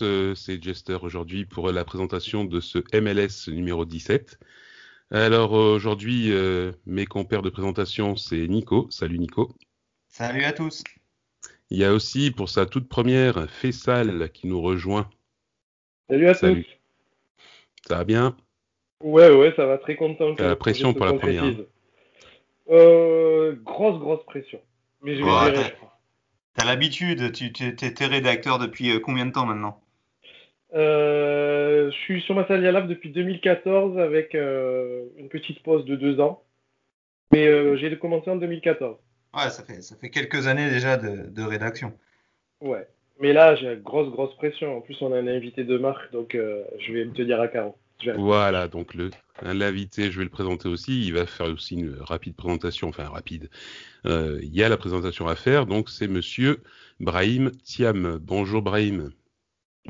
tous, euh, c'est Jester aujourd'hui pour la présentation de ce MLS numéro 17. Alors aujourd'hui, euh, mes compères de présentation, c'est Nico. Salut Nico. Salut à tous. Il y a aussi pour sa toute première Fessal qui nous rejoint. Salut à tous. Ça va bien? Ouais, ouais, ça va très content. T'as la pression pour la première. Hein. Euh, grosse, grosse pression. Mais je vais gérer. T'as l'habitude, tu es, rédacteur depuis euh, combien de temps maintenant? euh, Je suis sur ma salle Lab depuis 2014 avec euh, une petite pause de deux ans. Mais j'ai commencé en 2014. Ouais, ça fait, ça fait quelques années déjà de, rédaction. Ouais. Mais là, j'ai une grosse, grosse pression. En plus, on a un invité de marque, donc je vais me tenir à carreau. Voilà, donc le l'invité, je vais le présenter aussi. Il va faire aussi une rapide présentation, enfin rapide. Euh, il y a la présentation à faire, donc c'est Monsieur Brahim Thiam. Bonjour Brahim.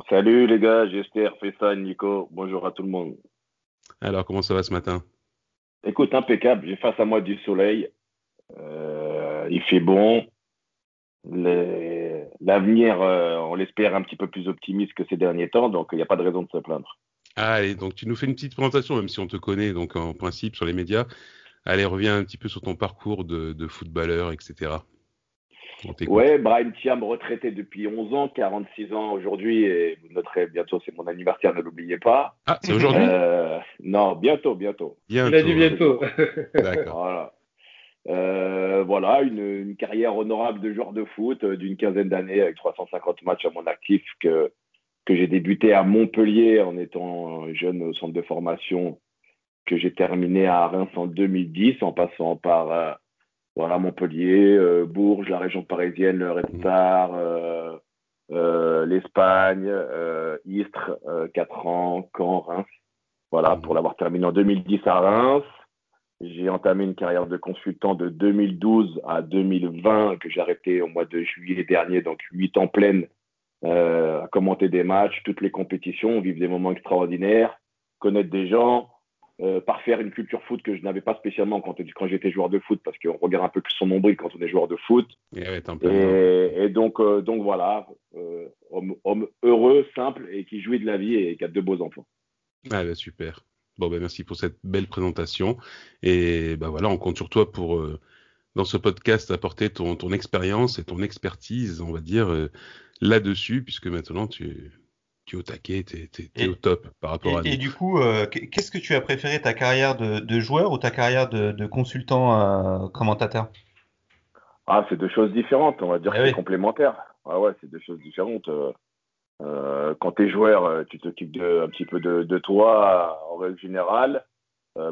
Salut les gars, j'espère, ça, Nico. Bonjour à tout le monde. Alors comment ça va ce matin? Écoute, impeccable. J'ai face à moi du soleil. Euh, il fait bon. L'avenir, euh, on l'espère un petit peu plus optimiste que ces derniers temps, donc il n'y a pas de raison de se plaindre. Allez, donc tu nous fais une petite présentation, même si on te connaît, donc en principe sur les médias. Allez, reviens un petit peu sur ton parcours de, footballeur, etc. Ouais, Brian Thiam, retraité depuis 11 ans, 46 ans aujourd'hui, et vous noterez bientôt, c'est mon anniversaire, ne l'oubliez pas. Ah, c'est aujourd'hui? Euh, Non, bientôt, bientôt. bientôt. Il a dit bientôt. D'accord. voilà. Euh, voilà, une, une, carrière honorable de joueur de foot euh, d'une quinzaine d'années avec 350 matchs à mon actif que que j'ai débuté à Montpellier en étant jeune au centre de formation, que j'ai terminé à Reims en 2010 en passant par euh, voilà, Montpellier, euh, Bourges, la région parisienne, le Red Star, euh, l'Espagne, Istres, 4 ans, Caen, Reims. Voilà, pour l'avoir terminé en 2010 à Reims. J'ai entamé une carrière de consultant de 2012 à 2020 que j'ai arrêté au mois de juillet dernier, donc 8 ans pleines euh, à commenter des matchs, toutes les compétitions, vivre des moments extraordinaires, connaître des gens, euh, parfaire une culture foot que je n'avais pas spécialement quand, quand j'étais joueur de foot, parce qu'on regarde un peu plus son nombril quand on est joueur de foot. Et, donc, euh, donc voilà, euh, homme, heureux, simple et qui jouit de la vie et qui a de beaux enfants. Ah bah, super. Bon, ben merci pour cette belle présentation. Et ben voilà, on compte sur toi pour, dans ce podcast, apporter ton, ton expérience et ton expertise, on va dire, là-dessus, puisque maintenant tu, tu es au taquet, tu es, au top par rapport à. Et du coup, euh, qu'est-ce que tu as préféré, ta carrière de, joueur ou ta carrière de, consultant euh, commentateur? Ah, c'est deux choses différentes, on va dire eh c'est complémentaire. Ah ouais, c'est deux choses différentes. Euh, quand tu es joueur, tu t'occupes un petit peu de, toi en règle générale.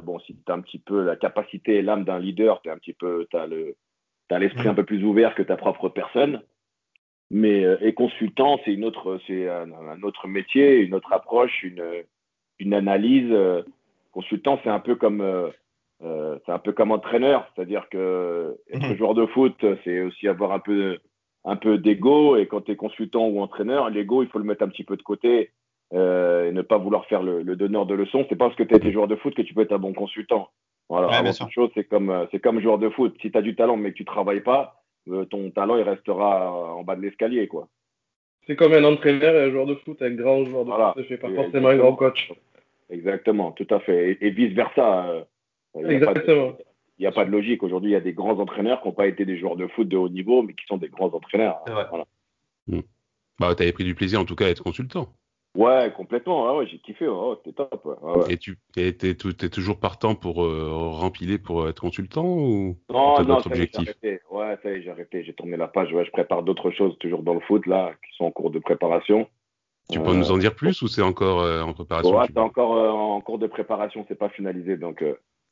bon, si tu as un petit peu la capacité et l'âme d'un leader, tu un petit peu, as l'esprit mmh. un peu plus ouvert que ta propre personne. Mais euh, et consultant, c'est une autre, c'est un, autre métier, une autre approche, une, une analyse. Consultant, c'est un peu comme euh, euh, c'est un peu comme entraîneur, c'est-à-dire que être mhm. joueur de foot, c'est aussi avoir un peu un peu d'ego. Et quand tu es consultant ou entraîneur, l'ego, il faut le mettre un petit peu de côté euh, et ne pas vouloir faire le, le donneur de leçons. C'est pas parce que tu été joueur de foot que tu peux être un bon consultant. Voilà, ouais, chose, c'est comme c'est comme joueur de foot. Si tu as du talent mais que tu travailles pas, euh, ton talent il restera en bas de l'escalier quoi. C'est comme un entraîneur et un joueur de foot, un grand joueur de foot, ne fait pas forcément un grand coach. Exactement, tout à fait. Et, vice versa. Euh, Exactement. Il n'y a pas de logique. Aujourd'hui, il y a des grands entraîneurs qui n'ont pas été des joueurs de foot de haut niveau, mais qui sont des grands entraîneurs. Voilà. Hmm. Bah, tu avais pris du plaisir en tout cas à être consultant. Ouais, complètement. ouais, j'ai kiffé. Ouais, c'était top. Et tu es, toujours partant pour euh, rempiler pour être consultant ou Non, non, ça j'ai arrêté. Ouais, ça y est, j'ai arrêté. J'ai tourné la page. Ouais, je prépare d'autres choses toujours dans le foot là, qui sont en cours de préparation. Tu peux nous en dire plus ou c'est encore euh, en préparation Ouais, c'est encore euh, en cours de préparation. C'est pas finalisé, donc.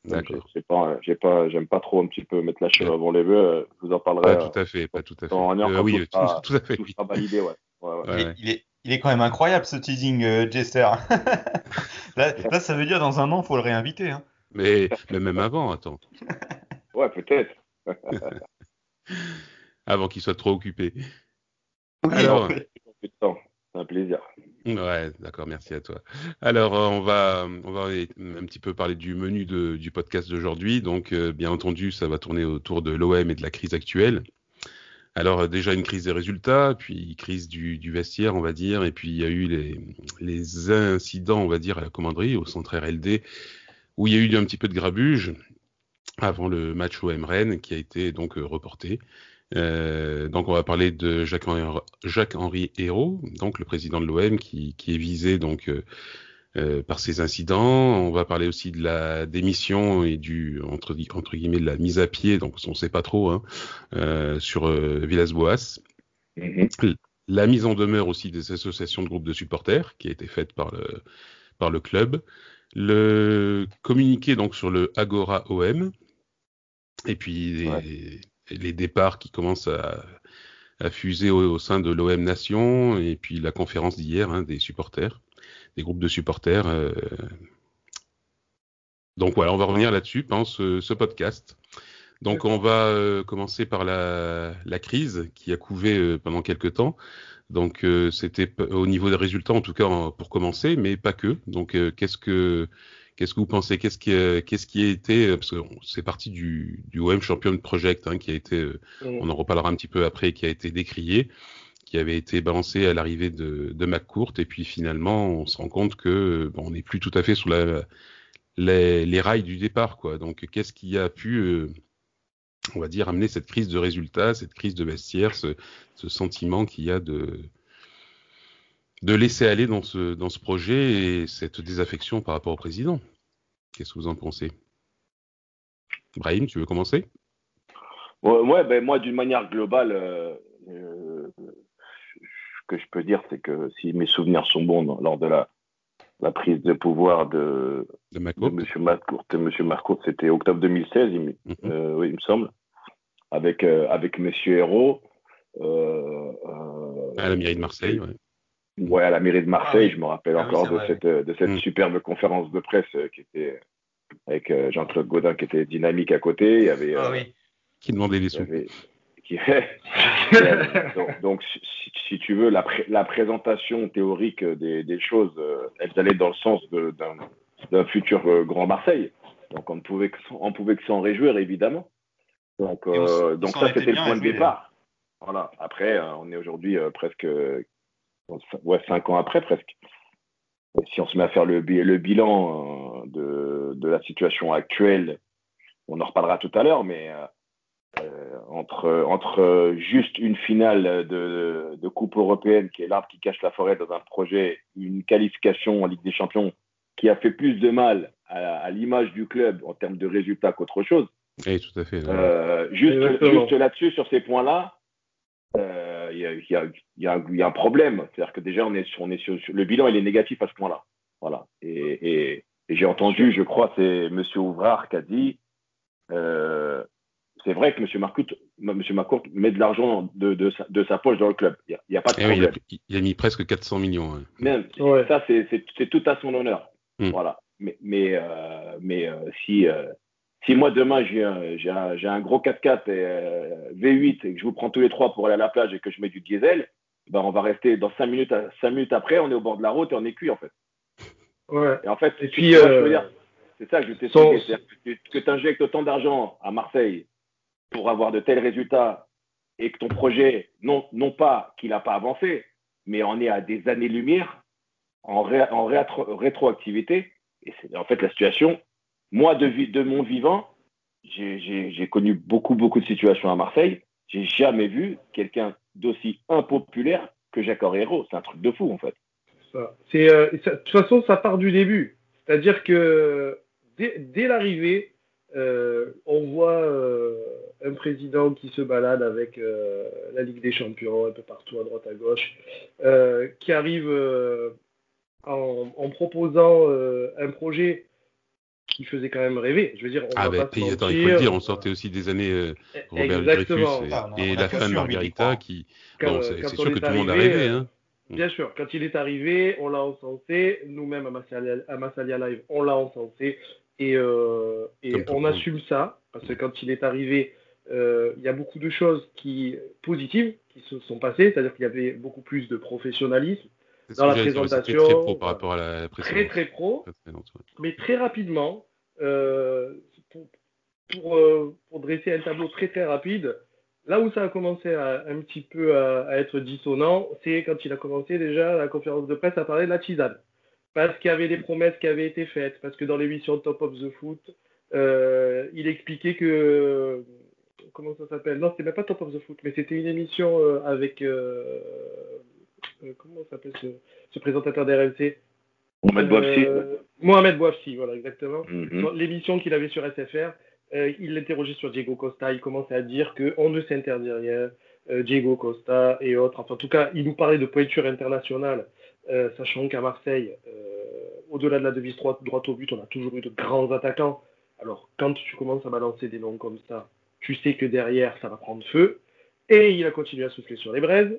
D'accord. J'ai pas, j'ai pas, j'aime pas trop un petit peu mettre la cheveux avant les vœux. Je vous en parlerai. Pas tout à fait, pas tout à fait. oui, tout, tout, à fait. Tout validé, ouais. ouais, ouais. Il, est, il est quand même incroyable ce teasing, euh, Jester. là, ça veut dire dans un an, il faut le réinviter. Hein. Mais, même avant, attends. ouais, peut-être. avant qu'il soit trop occupé. Alors, c'est un plaisir. Ouais, d'accord, merci à toi. Alors, euh, on va, on va un petit peu parler du menu du podcast d'aujourd'hui. Donc, euh, bien entendu, ça va tourner autour de l'OM et de la crise actuelle. Alors déjà une crise des résultats, puis crise du, vestiaire, on va dire, et puis il y a eu les, incidents, on va dire, à la commanderie, au centre RLD, où il y a eu un petit peu de grabuge avant le match OM Rennes qui a été donc reporté. Euh, donc on va parler de Jacques-Henri Jacques Hérault, donc le président de l'OM qui, est visé donc euh, euh, par ces incidents. On va parler aussi de la démission et du entre, entre guillemets de la mise à pied, donc on ne sait pas trop, hein, euh, sur euh, Villas-Boas. Mm-hmm. La mise en demeure aussi des associations de groupes de supporters qui a été faite par le, par le club. Le communiqué donc sur le Agora OM. Et puis les, départs qui commencent à, à fuser au, au, sein de l'OM Nation et puis la conférence d'hier hein, des supporters des groupes de supporters. Euh... Donc voilà, on va revenir là-dessus pendant ce, ce, podcast. Donc on va euh, commencer par la, la, crise qui a couvé euh, pendant quelques temps. Donc c'était au niveau des résultats en tout cas pour commencer, mais pas que. Donc qu'est-ce que qu'est-ce que vous pensez? Qu'est-ce qui qu'est-ce qui a été parce que c'est parti du, du OM Champion Project hein, qui a été, on en reparlera un petit peu après, qui a été décrié qui avait été balancé à l'arrivée de, de McCourt. Et puis finalement, on se rend compte que on n'est plus tout à fait la, les, rails du départ. Quoi. Donc, qu'est-ce qui a pu, euh, on va dire, amener cette crise de résultats, cette crise de vestiaire, ce, ce sentiment qu'il y a de, de laisser aller dans ce, dans ce projet et cette désaffection par rapport au président? Qu'est-ce que vous en pensez? Brahim, tu veux commencer? Ouais, ouais ben moi, d'une manière globale, euh, euh, que je peux dire, c'est que si mes souvenirs sont bons dans, lors de la, la, prise de pouvoir de, de, de M. Marcourt, c'était octobre 2016, il, mm -hmm. euh, oui, il me semble, avec, euh, avec M. Hérault. Euh, à la mairie de Marseille, ouais. Ouais, à la mairie de Marseille, ah, oui. je me rappelle ah, encore oui, de, vrai, cette, de cette mmh. superbe conférence de presse qui était avec Jean-Claude Godin qui était dynamique à côté. Il y avait, ah, oui. Qui demandait des sous. Donc, donc si, si, tu veux, la, pré la présentation théorique des, des, choses, euh, elles allaient dans le sens d'un futur euh, grand Marseille. Donc on ne pouvait que, on pouvait que s'en réjouir, évidemment. Donc, euh, donc ça, c'était le point de départ. Voilà. Après, on est aujourd'hui presque ouais, cinq ans après, presque. Si on se met à faire le, le bilan de, de, la situation actuelle, on en reparlera tout à l'heure, mais euh, entre, entre juste une finale de, de, Coupe européenne qui est l'arbre qui cache la forêt dans un projet, une qualification en Ligue des Champions qui a fait plus de mal à, à l'image du club en termes de résultats qu'autre chose. Oui, tout à fait. Euh, juste, juste là-dessus, sur ces points-là, euh, il y, a, y, a, y, a, un problème. C'est-à-dire que déjà, on est sur, on est sur, le bilan, il est négatif à ce point-là. Voilà. Et, et, et j'ai entendu, je crois, c'est M. Ouvrard qui a dit euh, c'est vrai que M. Marcourt, M. Marcourt met de l'argent de, de, sa, de, sa poche dans le club. Il n'y a, a, pas de problème. Eh oui, il, a, il, a, mis presque 400 millions. Ouais. Même, ouais. ça, c'est tout à son honneur. Mm. Voilà. Mais, mais, euh, mais euh, si, euh, si moi demain j'ai un, gros 4x4 et, euh, V8 et que je vous prends tous les trois pour aller à la plage et que je mets du diesel, ben on va rester dans 5 minutes, 5 minutes après, on est au bord de la route et on est cuit en fait. Ouais. Et en fait, et puis, euh, c'est ça que je t'explique. Son... Que tu injectes autant d'argent à Marseille pour avoir de tels résultats et que ton projet, non, non pas qu'il n'a pas avancé, mais on est à des années-lumière en, ré, en rétro, rétroactivité. Et c'est en fait la situation. Moi, de, de mon vivant, j'ai connu beaucoup, beaucoup de situations à Marseille. J'ai jamais vu quelqu'un d'aussi impopulaire que Jacques Herrero. C'est un truc de fou, en fait. Ça. Euh, de toute façon, ça part du début. C'est-à-dire que dès, dès l'arrivée, euh, on voit euh, un président qui se balade avec euh, la Ligue des Champions un peu partout à droite à gauche, euh, qui arrive euh, en, en, proposant un projet qui faisait quand même rêver. Je veux dire, on ah bah, attends, il faut le dire, on sortait aussi des années Robert Dreyfus et, ah, et la fin de Margarita qui, bon, c'est sûr que tout le monde a rêvé. Hein. Bien sûr, quand il est arrivé, on l'a encensé. Nous-mêmes à Massalia, à Massalia Live, on l'a encensé. Et, euh, et on assume ça, parce que quand il est arrivé, euh, il y a beaucoup de choses qui, positives qui se sont passées, c'est-à-dire qu'il y avait beaucoup plus de professionnalisme dans la présentation. Très pro par rapport à la Très, très pro. Mais très rapidement, euh, pour, pour, euh, pour, dresser un tableau très, très rapide, là où ça a commencé à, un petit peu à, être dissonant, c'est quand il a commencé déjà la conférence de presse à parler de la tisane. Parce qu'il y avait des promesses qui avaient été faites, parce que dans l'émission Top of the Foot, euh, il expliquait que. Comment ça s'appelle? Non, c'était même pas Top of the Foot, mais c'était une émission euh, avec. Euh, comment s'appelle ce, présentateur d'RMC Mohamed Bouafsi. Mohamed Bouafsi, voilà, exactement. Mhm. L'émission qu'il avait sur SFR, il l'interrogeait sur Diego Costa. Il commençait à dire qu'on ne s'interdit rien. Diego Costa et autres. Enfin, en tout cas, il nous parlait de pointure internationale, sachant qu'à Marseille, au-delà de la devise droite, droite au but, on a toujours eu de grands attaquants. Alors, quand tu commences à balancer des noms comme ça, tu sais que derrière, ça va prendre feu. Et il a continué à souffler sur les braises.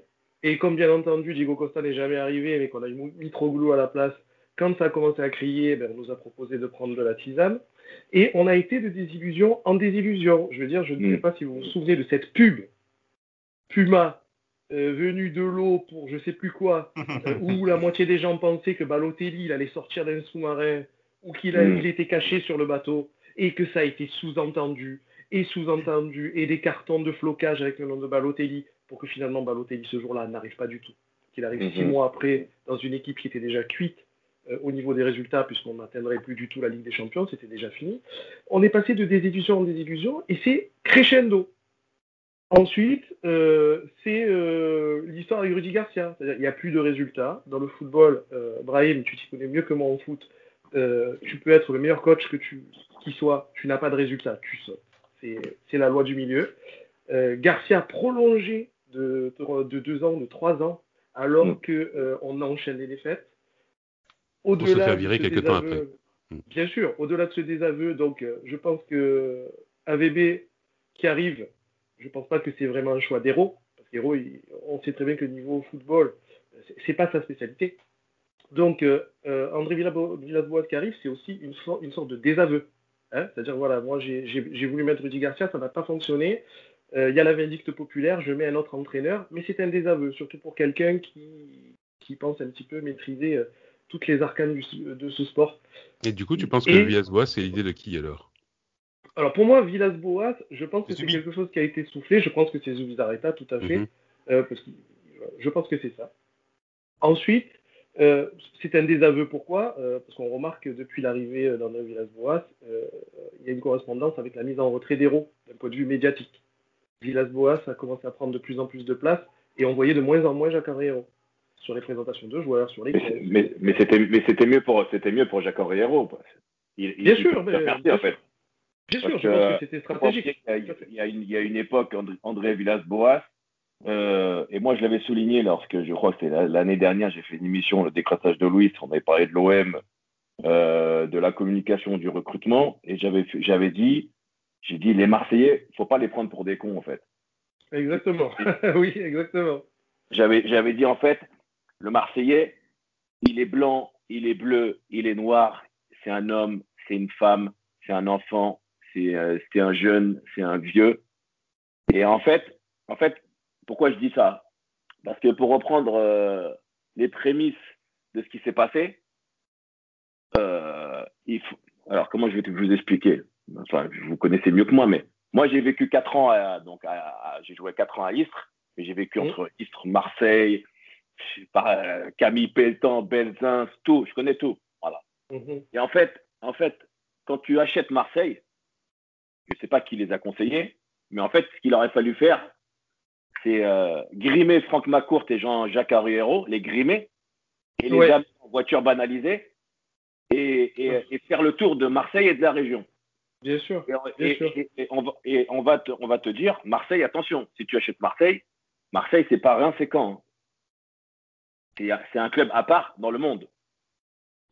Et comme bien entendu, Diego Costa n'est jamais arrivé, mais qu'on a mis glou à la place, quand ça a commencé à crier, ben, on nous a proposé de prendre de la tisane. Et on a été de désillusion en désillusion. Je veux dire, je ne sais mm. pas si vous vous souvenez de cette pub Puma euh, venu de l'eau pour je sais plus quoi, euh, où la moitié des gens pensaient que Balotelli il allait sortir d'un sous-marin ou qu'il mm. était caché sur le bateau et que ça a été sous-entendu et sous-entendu et des cartons de flocage avec le nom de Balotelli pour que finalement Balotelli ce jour-là n'arrive pas du tout. Qu'il arrive six mhm. mois après dans une équipe qui était déjà cuite euh, au niveau des résultats puisqu'on n'atteindrait plus du tout la Ligue des Champions, c'était déjà fini. On est passé de désillusion en désillusion et c'est crescendo. Ensuite, euh, c'est euh, l'histoire avec Rudy Garcia. Il n'y a plus de résultats. Dans le football, Brahim, tu t'y connais mieux que moi en foot. tu peux être le meilleur coach que tu, qui soit, tu n'as pas de résultat, tu sautes. C'est la loi du milieu. Euh, Garcia prolongé de, de, deux ans, de trois ans, alors mm. qu'on euh, on enchaîne les défaites. Au-delà se faire virer quelques temps après. Mm. Bien sûr, au-delà de ce désaveu, donc euh, je pense que AVB qui arrive, je pense pas que c'est vraiment un choix d'héros, parce qu'héros, on sait très bien que niveau football, c'est pas sa spécialité. Donc, André Villas-Boas qui arrive, c'est aussi une, une, sorte de désaveu. Hein, c'est-à-dire, voilà, moi j'ai voulu mettre Rudy Garcia, ça n'a pas fonctionné. Euh, il y a la vindicte populaire, je mets un autre entraîneur, mais c'est un désaveu, surtout pour quelqu'un qui, qui pense un petit peu maîtriser euh, toutes les arcanes de ce sport. Et du coup, tu penses que Villas-Boas, c'est l'idée de qui alors? Alors pour moi, Villas-Boas, je pense que c'est quelque chose qui a été soufflé, je pense que c'est Zubizarreta, tout à fait, mhm. euh, parce que je pense que c'est ça. Ensuite, euh, c'est un désaveu. Pourquoi? Euh, Parce qu'on remarque que depuis l'arrivée euh, d'André Villas-Boas, il y a une correspondance avec la mise en retrait d'héros d'un point de vue médiatique. Villas-Boas a commencé à prendre de plus en plus de place et on voyait de moins en moins Jacques Henriero sur les présentations de joueurs, sur les. Mais, mais, c'était mieux pour c'était mieux pour Jacques Henriero. bien sûr, mais, en fait. Bien sûr, je pense que c'était stratégique. Il y, a, une, il y a une époque, André Villas-Boas, euh, et moi, je l'avais souligné lorsque, je crois que c'était l'année dernière, j'ai fait une émission, le décrassage de Louis, on avait parlé de l'OM, euh, de la communication, du recrutement, et j'avais, j'avais dit, j'ai dit, les Marseillais, il faut pas les prendre pour des cons, en fait. Exactement. oui, exactement. J'avais, j'avais dit, en fait, le Marseillais, il est blanc, il est bleu, il est noir, c'est un homme, c'est une femme, c'est un enfant, c'est, euh, c'est un jeune, c'est un vieux. Et en fait, en fait, pourquoi je dis ça? Parce que pour reprendre euh, les prémices de ce qui s'est passé, euh, il faut... alors comment je vais vous expliquer? Enfin, vous connaissez mieux que moi, mais moi j'ai vécu 4 ans, à, donc j'ai joué 4 ans à Istres, mais j'ai vécu entre Istres, Marseille, euh, Camille Pelletan, Belzins, tout, je connais tout. Voilà. Mhm. Et en fait, en fait, quand tu achètes Marseille, je ne sais pas qui les a conseillés, mais en fait, ce qu'il aurait fallu faire, c'est euh, grimer Franck McCourt et Jean-Jacques Arriero, les grimer, et les amener en voiture banalisée, et, faire le tour de Marseille et de la région. Bien sûr. Et, on, va, on, va te, on va te dire, Marseille, attention, si tu achètes Marseille, Marseille, c'est pas rien, c'est quand. Hein. C'est un club à part dans le monde.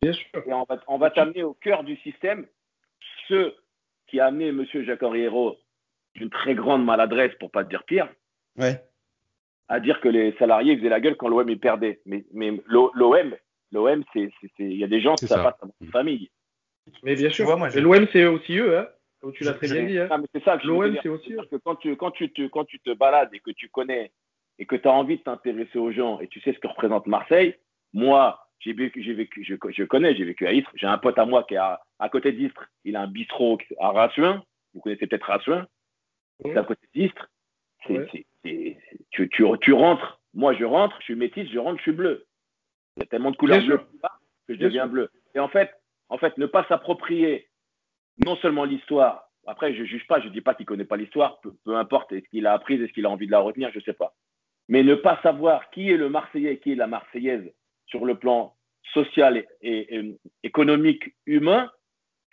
Bien sûr. Et on va, on va t'amener au cœur du système. Ce qui a amené M. Jacques Arriero d'une très grande maladresse, pour pas te dire pire, Ouais. À dire que les salariés faisaient la gueule quand l'OM perdait. Mais, mais l'OM, l'OM, c'est, il y a des gens qui savent pas sa famille. Mais bien sûr. l'OM, c'est aussi eux, hein. Comme tu l'as très bien dit. Hein. c'est ça que l'OM, c'est aussi eux. que quand tu, quand, tu te, quand tu te balades et que tu connais et que tu as envie de t'intéresser aux gens et tu sais ce que représente Marseille, moi, j'ai vécu, j'ai vécu, je, je connais, j'ai vécu à Istres. J'ai un pote à moi qui est à, côté d'Istres. Il a un bistrot à Rassuin. Vous connaissez peut-être Rassuin. C'est à côté d'Istres tu, tu, rentres, moi je rentre, je suis métis, je rentre, je suis bleu. Il y a tellement de couleurs bleues que je deviens bleu. Et en fait, en fait, ne pas s'approprier non seulement l'histoire, après je ne juge pas, je ne dis pas qu'il ne connaît pas l'histoire, peu, importe, est-ce qu'il a appris, est-ce qu'il a envie de la retenir, je ne sais pas. Mais ne pas savoir qui est le Marseillais, qui est la Marseillaise sur le plan social et, économique, humain,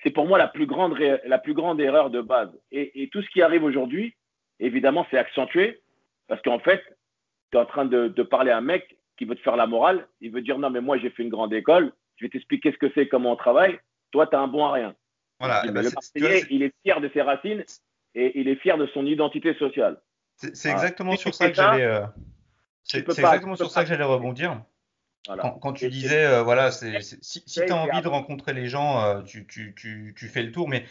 c'est pour moi la plus grande, la plus grande erreur de base. Et, tout ce qui arrive aujourd'hui, évidemment, c'est accentué parce qu'en fait, tu es en train de, parler à un mec qui veut te faire la morale. Il veut dire non, mais moi, j'ai fait une grande école. Je vais t'expliquer ce que c'est, comment on travaille. Toi, tu as un bon à rien. Voilà, eh ben, le Marseillais, il est fier de ses racines et il est fier de son identité sociale. C'est exactement sur ça que j'allais. C'est exactement sur ça que j'allais rebondir. Quand, tu disais, euh, voilà, c'est, si, tu as envie de rencontrer les gens, euh, tu, tu, tu, tu, fais le tour. Mais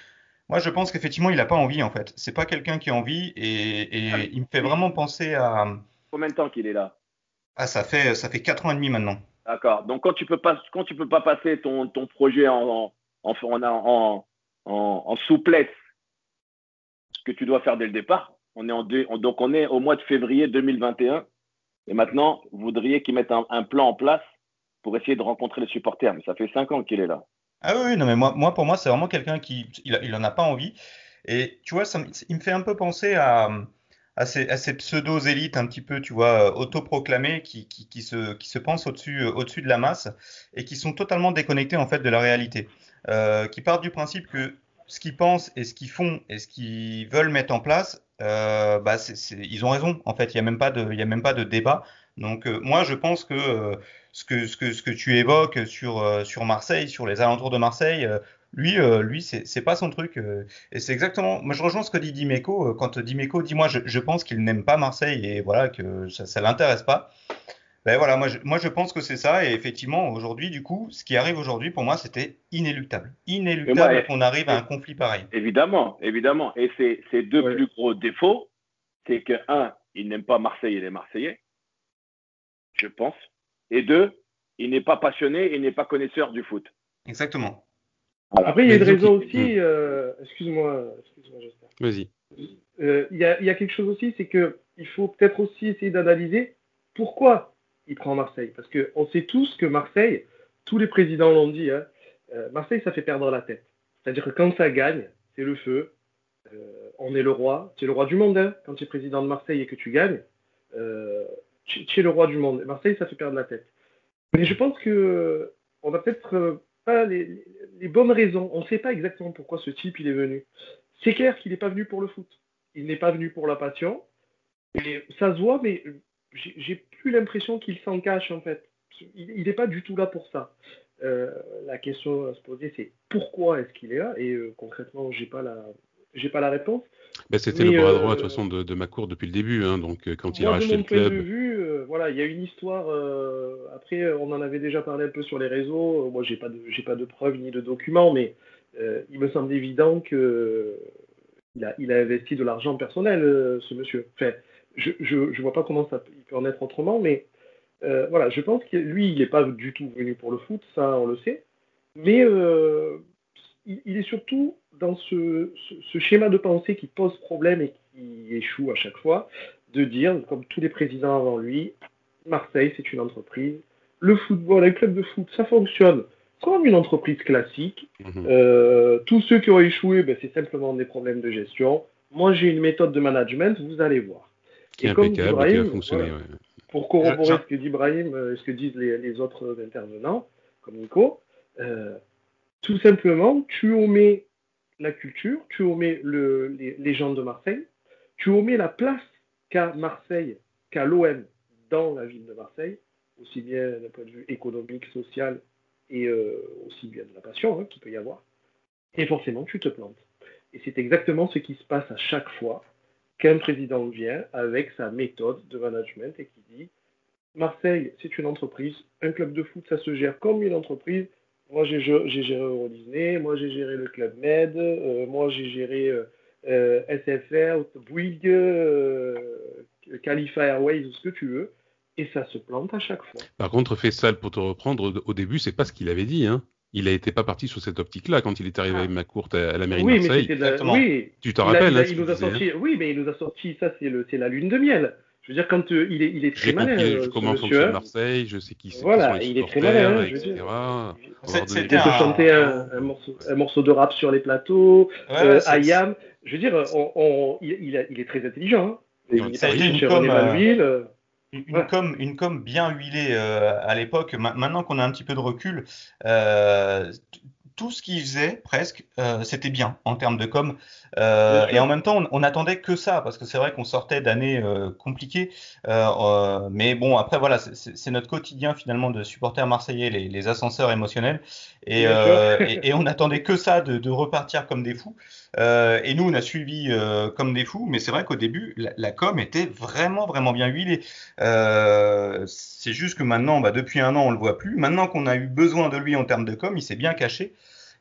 moi, je pense qu'effectivement, il n'a pas envie, en fait. C'est pas quelqu'un qui a envie et, et ah, il me fait vraiment penser à. Combien de temps qu'il est là? Ah, ça fait, ça fait 4 ans et demi maintenant. D'accord. Donc, quand tu peux pas, quand tu peux pas passer ton, ton projet en, en, en, en, souplesse, ce que tu dois faire dès le départ, on est en donc on est au mois de février 2021 et maintenant, vous voudriez qu'il mette un, plan en place pour essayer de rencontrer les supporters. Mais ça fait cinq ans qu'il est là. Ah oui, non, mais moi, pour moi, c'est vraiment quelqu'un qui il, il en a pas envie. Et tu vois, ça, il me fait un peu penser à, à ces, à ces pseudo-élites un petit peu, tu vois, autoproclamées qui, qui, qui, se, qui se pensent au-dessus au -dessus de la masse et qui sont totalement déconnectés en fait de la réalité. Euh, qui partent du principe que ce qu'ils pensent et ce qu'ils font et ce qu'ils veulent mettre en place, euh, bah ils ont raison. En fait, il n'y a même pas de, y a même pas de débat. Donc euh, moi, je pense que, euh, ce que ce que ce que tu évoques sur euh, sur Marseille, sur les alentours de Marseille, lui, lui, c'est pas son truc. et c'est exactement. Moi, je rejoins ce que dit Dimeco. quand Dimeco dit moi, je, je pense qu'il n'aime pas Marseille et voilà que ça, ça l'intéresse pas. Ben voilà, moi je, moi je pense que c'est ça. Et effectivement, aujourd'hui, du coup, ce qui arrive aujourd'hui, pour moi, c'était inéluctable. Inéluctable qu'on arrive à un conflit pareil. Évidemment, évidemment. Et ces deux plus gros défauts, c'est que, un, il n'aime pas Marseille et les Marseillais, je pense. Et deux, il n'est pas passionné et n'est pas connaisseur du foot. Exactement. Après, il y a une raison aussi. Euh, excuse-moi, excuse-moi, j'espère. Vas-y. Euh, il y, a, y, a, quelque chose aussi, c'est qu'il faut peut-être aussi essayer d'analyser pourquoi il prend Marseille. Parce qu'on sait tous que Marseille, tous les présidents l'ont dit, hein, euh, Marseille, ça fait perdre la tête. C'est-à-dire que quand ça gagne, c'est le feu. Euh, on est le roi. Tu es le roi du monde. Hein, quand tu es président de Marseille et que tu gagnes, euh, es le roi du monde. Marseille, ça fait perdre la tête. Mais je pense que on n'a peut-être pas les, bonnes raisons. On ne sait pas exactement pourquoi ce type il est venu. C'est clair qu'il n'est pas venu pour le foot. Il n'est pas venu pour la passion. Et ça se voit, mais j'ai plus l'impression qu'il s'en cache en fait. Il n'est pas du tout là pour ça. Euh, la question à se poser, c'est pourquoi est-ce qu'il est là? Et euh, concrètement, j'ai pas pas la réponse. Ben, c'était le bras droit de toute euh, façon de, de Macour depuis le début, hein, donc quand il a racheté le club. De vue, voilà, il y a une histoire. après, on en avait déjà parlé un peu sur les réseaux. Moi, j'ai pas de, j'ai pas de preuves ni de documents, mais il me semble évident que il a, il a investi de l'argent personnel, ce monsieur. Enfin, je ne vois pas comment ça il peut en être autrement, mais euh, voilà, je pense que lui, il n'est pas du tout venu pour le foot, ça on le sait, mais euh, il, est surtout dans ce, schéma de pensée qui pose problème et qui échoue à chaque fois, de dire, comme tous les présidents avant lui, Marseille, c'est une entreprise, le football, un club de foot, ça fonctionne comme une entreprise classique. Mhm. Euh, tous ceux qui ont échoué, ben, c'est simplement des problèmes de gestion. Moi, j'ai une méthode de management, vous allez voir qui est impeccable qui a fonctionné. Pour corroborer ce que dit Ibrahim, euh, ce que disent les, autres intervenants, comme Nico, euh, tout simplement, tu omets la culture, tu omets le, les, gens de Marseille, tu omets la place qu'a Marseille, qu'a l'OM dans la ville de Marseille, aussi bien d'un point de vue économique, social et euh, aussi bien de la passion hein, qu'il peut y avoir. Et forcément, tu te plantes. Et c'est exactement ce qui se passe à chaque fois qu'un président vient avec sa méthode de management et qui dit Marseille, c'est une entreprise, un club de foot, ça se gère comme une entreprise. Moi, j'ai géré Euro Disney, moi, j'ai géré le Club Med, euh, moi, j'ai géré euh, euh SFR, Bouygues, euh, Khalifa Airways, ce que tu veux. Et ça se plante à chaque fois. Par contre, Fessal, pour te reprendre, au début, c'est pas ce qu'il avait dit. Hein. il n'était pas parti sur cette optique-là quand il est arrivé avec ma courte à, la mairie oui, de Marseille. Mais la... Oui, tu t'en rappelles il a, hein, il nous a sorti... Oui, mais il nous a sorti, ça c'est la lune de miel. Je veux dire, quand euh, il, est, il est très malin. Compris, euh, comment fonctionne Marseille, je sais qui c'est. Voilà, qui sont les il est très malin, hein, etc. Il peut chanter un, un, morceau, un, morceau, de rap sur les plateaux, ouais, euh, Ayam. Je veux dire, on, on, il, il, a, il, est très intelligent. Hein. Il ça a été une com, euh, une, ouais. com, une com bien huilée euh, à l'époque. Maintenant qu'on a un petit peu de recul, euh, tout ce qu'il faisait presque, euh, c'était bien en termes de com. Euh, et en même temps, on, on, attendait que ça parce que c'est vrai qu'on sortait d'années euh, compliquées. Mais bon, après voilà, c'est notre quotidien finalement de supporters marseillais, les, les ascenseurs émotionnels. Et, et, et, on attendait que ça de, de repartir comme des fous. et nous, on a suivi comme des fous. Mais c'est vrai qu'au début, la, la, com était vraiment vraiment bien huilée. c'est juste que maintenant, bah, depuis un an, on le voit plus. Maintenant qu'on a eu besoin de lui en termes de com, il s'est bien caché.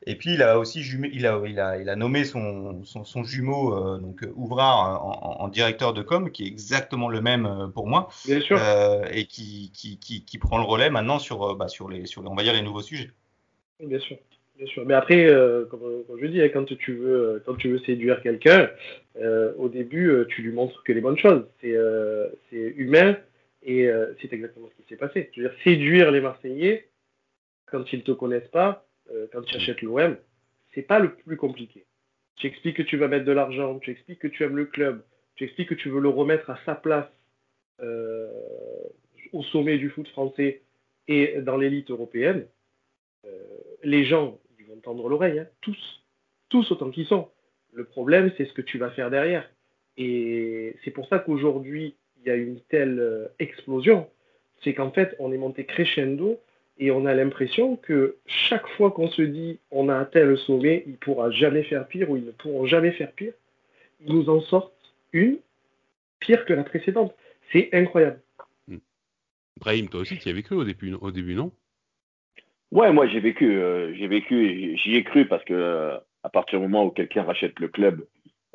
Et puis il a aussi jumé, il a, il a, il a nommé son, son, son jumeau euh, donc Ouvrard en, en, directeur de com, qui est exactement le même euh, pour moi, Bien sûr. Euh, et qui, qui, qui, qui, prend le relais maintenant sur, bah, sur les, sur les, on va dire les nouveaux sujets. Bien sûr. Bien sûr. Mais après, euh, comme, comme, je dis, hein, quand tu veux, quand tu veux séduire quelqu'un, euh, au début, tu lui montres que les bonnes choses. C'est humain et c'est exactement ce qui s'est passé. Je veux dire, séduire les Marseillais quand ils te connaissent pas, euh, quand tu achètes l'OM, c'est pas le plus compliqué. Tu expliques que tu vas mettre de l'argent, tu expliques que tu aimes le club, tu expliques que tu veux le remettre à sa place euh, au sommet du foot français et dans l'élite européenne. Euh, les gens, ils vont tendre l'oreille, hein, tous, tous autant qu'ils sont. Le problème, c'est ce que tu vas faire derrière. Et c'est pour ça qu'aujourd'hui, il y a une telle explosion. C'est qu'en fait, on est monté crescendo et on a l'impression que chaque fois qu'on se dit on a atteint le sommet, il ne pourra jamais faire pire ou ils ne pourront jamais faire pire, ils nous en sortent une pire que la précédente. C'est incroyable. Brahim, toi aussi, tu y as vécu au début, au début non? Ouais, moi j'ai vécu, euh, j'ai vécu, j'y ai cru parce que euh, à partir du moment où quelqu'un rachète le club,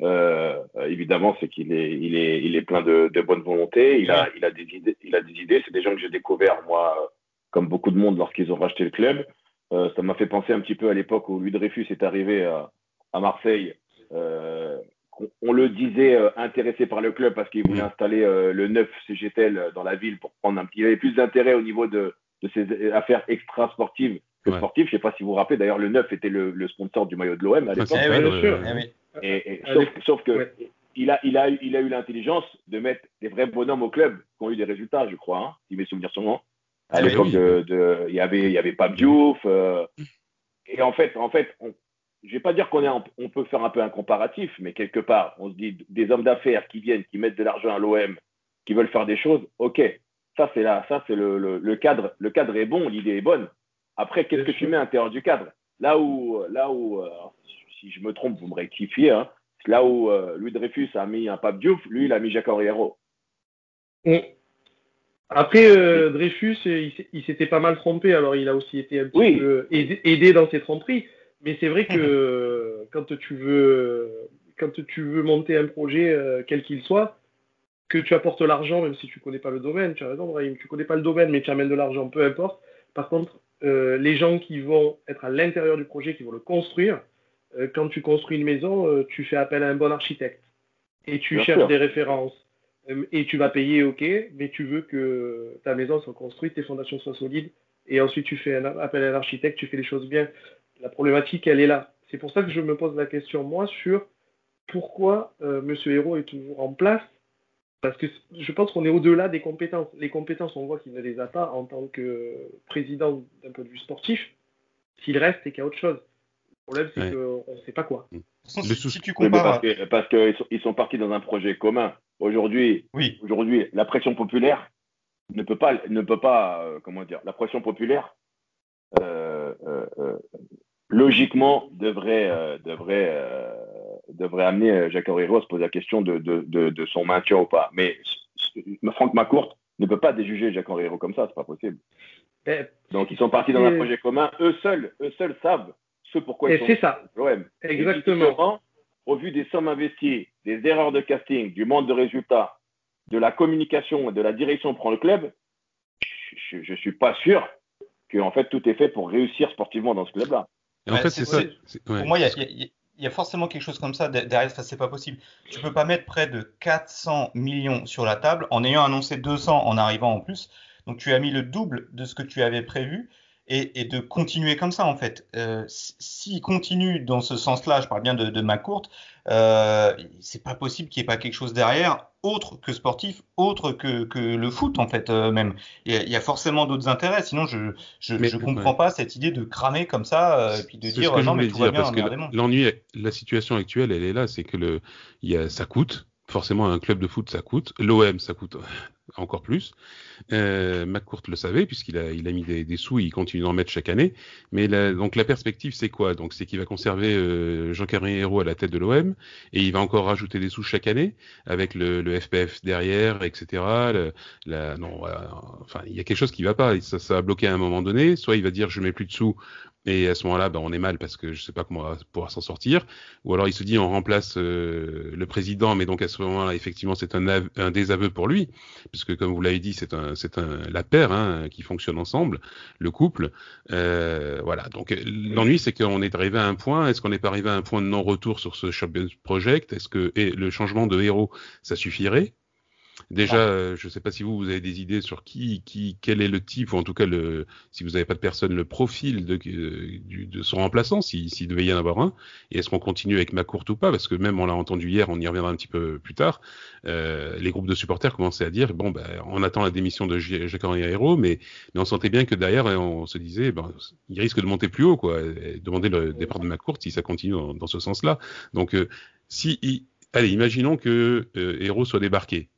euh, évidemment, c'est qu'il est, il est, il est plein de, de bonne volonté. Il a, il a des idées, il a des idées. C'est des gens que j'ai découverts moi comme beaucoup de monde lorsqu'ils ont racheté le club. Euh, ça m'a fait penser un petit peu à l'époque où Louis Dreyfus est arrivé à, à Marseille. Euh, on, on, le disait euh, intéressé par le club parce qu'il voulait installer euh, le 9 CGTL dans la ville pour prendre un petit. Il avait plus d'intérêt au niveau de, de ses affaires extra-sportives que Ouais. sportives. Je sais pas si vous vous rappelez. D'ailleurs, le 9 était le, le sponsor du maillot de l'OM à l'époque. Oui, bien sûr. Oui. Et, et À sauf, sauf que ouais. il, a, il, a, il a eu l'intelligence de mettre des vrais bonhommes au club qui ont eu des résultats, je crois, hein, si mes souvenirs sont bons. À l'époque oui. de, de, il y avait, il y avait Pape Diouf. euh, et en fait, en fait, on, je vais pas dire qu'on est, en- on peut faire un peu un comparatif, mais quelque part, on se dit des hommes d'affaires qui viennent, qui mettent de l'argent à l'OM, qui veulent faire des choses. Ok, ça c'est là, ça c'est le, le, le cadre. Le cadre est bon, l'idée est bonne. Après, qu'est-ce que sûr. tu mets à l'intérieur du cadre? Là où, là où, euh, si je me trompe, vous me rectifiez. Hein, là où euh, Louis Dreyfus a mis un Pape Diouf, lui, il a mis Jacques Henriero. Après, euh, Dreyfus, euh, il, s'était pas mal trompé, alors il a aussi été un petit Oui. peu aidé, aidé dans ses tromperies. Mais c'est vrai que euh, quand tu veux, quand tu veux monter un projet, euh, quel qu'il soit, que tu apportes l'argent, même si tu connais pas le domaine, tu as raison, Brahim, tu connais pas le domaine, mais tu amènes de l'argent, peu importe. Par contre, euh, les gens qui vont être à l'intérieur du projet, qui vont le construire, quand tu construis une maison, tu fais appel à un bon architecte et tu Bien cherches sûr. des références. Euh, Et tu vas payer, ok, mais tu veux que ta maison soit construite, tes fondations soient solides, et ensuite tu fais un appel à un architecte, tu fais les choses bien. La problématique, elle est là. C'est pour ça que je me pose la question, moi, sur pourquoi euh, Monsieur Hérault est toujours en place. Parce que je pense qu'on est au-delà des compétences. Les compétences, on voit qu'il ne les a pas en tant que président d'un point de vue sportif. S'il reste, c'est qu'il y a autre chose. Le problème, c'est Ouais. qu'on ne sait pas quoi. Si, tu compares, parce qu'ils sont, ils sont partis dans un projet commun. Aujourd'hui, oui, aujourd'hui, la pression populaire ne peut pas, ne peut pas, euh, comment dire, la pression populaire, euh, euh, euh, logiquement, devrait, euh, devrait, euh, devrait amener Jacques Henriot à se poser la question de, de, de, de son maintien ou pas. Mais Franck Macourte ne peut pas déjuger Jacques Henriot comme ça, c'est pas possible. Donc ils sont partis dans un Et- projet commun. Eux seuls, eux seuls savent ce pourquoi ils sont c'est ça. Et exactement. Au vu des sommes investies, des erreurs de casting, du manque de résultats, de la communication et de la direction prend le club, je ne suis pas sûr que en fait tout est fait pour réussir sportivement dans ce club-là. En fait, c'est ça. Pour moi, il y, a forcément quelque chose comme ça derrière. Ça, c'est pas possible. Tu peux pas mettre près de 400 millions sur la table en ayant annoncé 200 en arrivant en plus. Donc, tu as mis le double de ce que tu avais prévu et, de continuer comme ça en fait. Euh, S'il continue dans ce sens-là, je parle bien de, de McCourt, euh, c'est pas possible qu'il n'y ait pas quelque chose derrière, autre que sportif, autre que, que le foot en fait euh, même. Il y, a, forcément d'autres intérêts, sinon je je, je comprends pas cette idée de cramer comme ça euh, et puis de dire non mais tout va bien. Parce que l'ennui, la situation actuelle, elle est là, c'est que le, y a, ça coûte forcément un club de foot ça coûte, l'OM ça coûte encore plus. Euh, McCourt le savait puisqu'il a, mis des, sous, il continue d'en mettre chaque année. Mais la, donc la perspective c'est quoi? Donc c'est qu'il va conserver euh, Jean-Carré Hérault à la tête de l'OM et il va encore rajouter des sous chaque année avec le, FPF derrière, etc. non, enfin il y a quelque chose qui va pas. Ça, ça a bloqué à un moment donné. Soit il va dire je mets plus de sous et à ce moment-là, ben, on est mal parce que je sais pas comment on va pouvoir s'en sortir. Ou alors il se dit on remplace euh, le président, mais donc à ce moment-là, effectivement, c'est un, un, désaveu pour lui, puisque comme vous l'avez dit, c'est un, un, la paire hein, qui fonctionne ensemble, le couple. Euh, voilà. Donc l'ennui, c'est qu'on est arrivé à un point. Est-ce qu'on n'est pas arrivé à un point de non-retour sur ce Champions Project? Est-ce que le changement de héros, ça suffirait? Déjà, euh, je ne sais pas si vous, vous avez des idées sur qui, qui, quel est le type, ou en tout cas, le, si vous n'avez pas de personne, le profil de, euh, de son remplaçant, s'il si, devait y en avoir un. Et est-ce qu'on continue avec Macourt ou pas? Parce que même, on l'a entendu hier, on y reviendra un petit peu plus tard, euh, les groupes de supporters commençaient à dire, bon, ben, on attend la démission de Jacques-Henri Hérault, mais, mais on sentait bien que derrière, on se disait, ben, il risque de monter plus haut, quoi, demander le départ de Macourt si ça continue dans, ce sens-là. Donc, euh, si, allez, imaginons que Hérault soit débarqué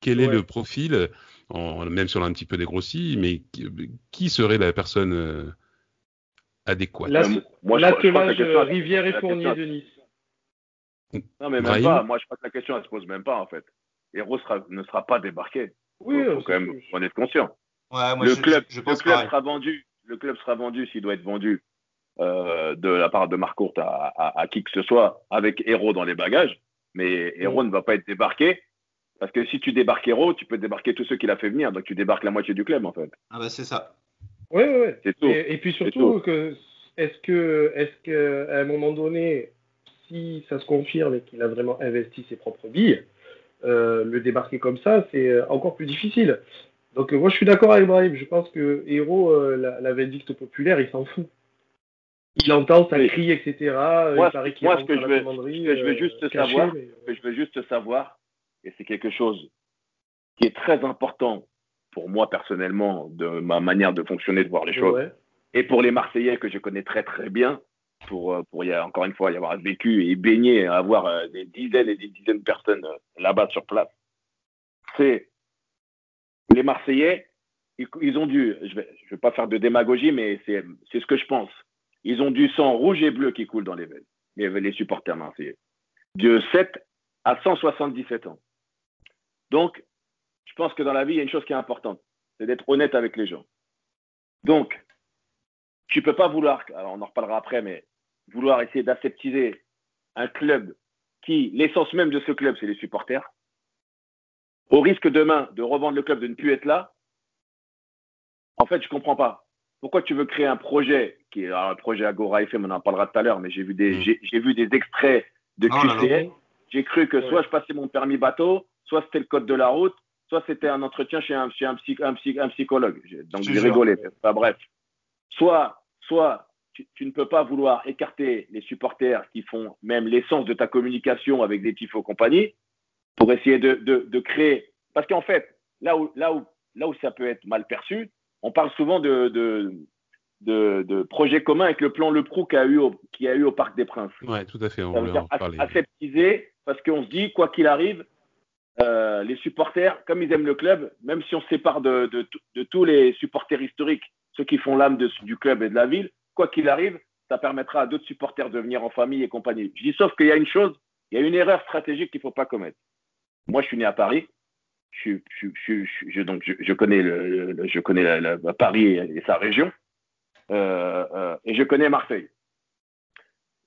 quel est le profil, même si on l'a un petit peu dégrossi, mais qui, serait la personne euh, adéquate? L'attelage Rivière et Fournier de Nice. Non, mais même pas. Moi, je crois que la question, elle se pose même pas, en fait. Héros ne sera pas débarqué. Oui, faut, faut quand même en être conscient. le club, sera vendu. Le club sera vendu s'il doit être vendu euh, de la part de Marcourt à, à, à, qui que ce soit avec Héros dans les bagages. Mais Héros ne va pas être débarqué parce que si tu débarques Héros, tu peux débarquer tous ceux qu'il a fait venir. Donc tu débarques la moitié du club, en fait. Ah bah c'est ça. Oui, oui, oui. Et, puis surtout, est-ce que, est-ce qu'à un moment donné, si ça se confirme et qu'il a vraiment investi ses propres billes, euh, le débarquer comme ça, c'est euh, encore plus difficile. Donc moi, je suis d'accord avec Brahim. Je pense que Héros, euh, la, la vindicte populaire, il s'en fout. Il entend, ça crie, etc. Moi, il ce que je veux, je veux juste savoir, que je veux juste savoir, et c'est quelque chose qui est très important pour moi personnellement, de ma manière de fonctionner, de voir les choses, et pour les Marseillais que je connais très très bien, pour, euh, pour y encore une fois y avoir vécu et baigné, avoir euh, des dizaines et des dizaines de personnes euh, là-bas sur place, c'est les Marseillais, ils, ont dû, je ne vais, je vais pas faire de démagogie, mais c'est ce que je pense, ils ont du sang rouge et bleu qui coule dans les veines, les, les supporters marseillais, de 7 à 177 ans. Donc, je pense que dans la vie, il y a une chose qui est importante, c'est d'être honnête avec les gens. Donc, tu ne peux pas vouloir, alors on en reparlera après, mais vouloir essayer d'aseptiser un club qui, l'essence même de ce club, c'est les supporters, au risque demain de revendre le club, de ne plus être là, en fait, je ne comprends pas. Pourquoi tu veux créer un projet, qui est un projet Agora FM, on en parlera tout à l'heure, mais j'ai vu, des, mmh. j'ai, vu des extraits de QCN. J'ai cru que soit je passais mon permis bateau, soit c'était le code de la route, soit c'était un entretien chez un, chez un, un, psychologue. Donc j'ai rigolé. Enfin, bref. Soit, soit tu, ne peux pas vouloir écarter les supporters qui font même l'essence de ta communication avec des tifos compagnie pour essayer de, de, créer. Parce qu'en fait, là où, là, où, là où ça peut être mal perçu, on parle souvent de, de, de, de projets communs avec le plan Le Prou qu'il a, eu au, a eu au Parc des Princes. Oui, tout à fait. On ça veut dire aseptiser, parce qu'on se dit, quoi qu'il arrive, euh, les supporters, comme ils aiment le club, même si on sépare de, tous les supporters historiques, ceux qui font l'âme du club et de la ville, quoi qu'il arrive, ça permettra à d'autres supporters de venir en famille et compagnie. Je dis sauf qu'il y a une chose, il y a une erreur stratégique qu'il ne faut pas commettre. Moi, je suis né à Paris. Je, donc je connais Paris et, sa région. Euh, euh, et je connais Marseille.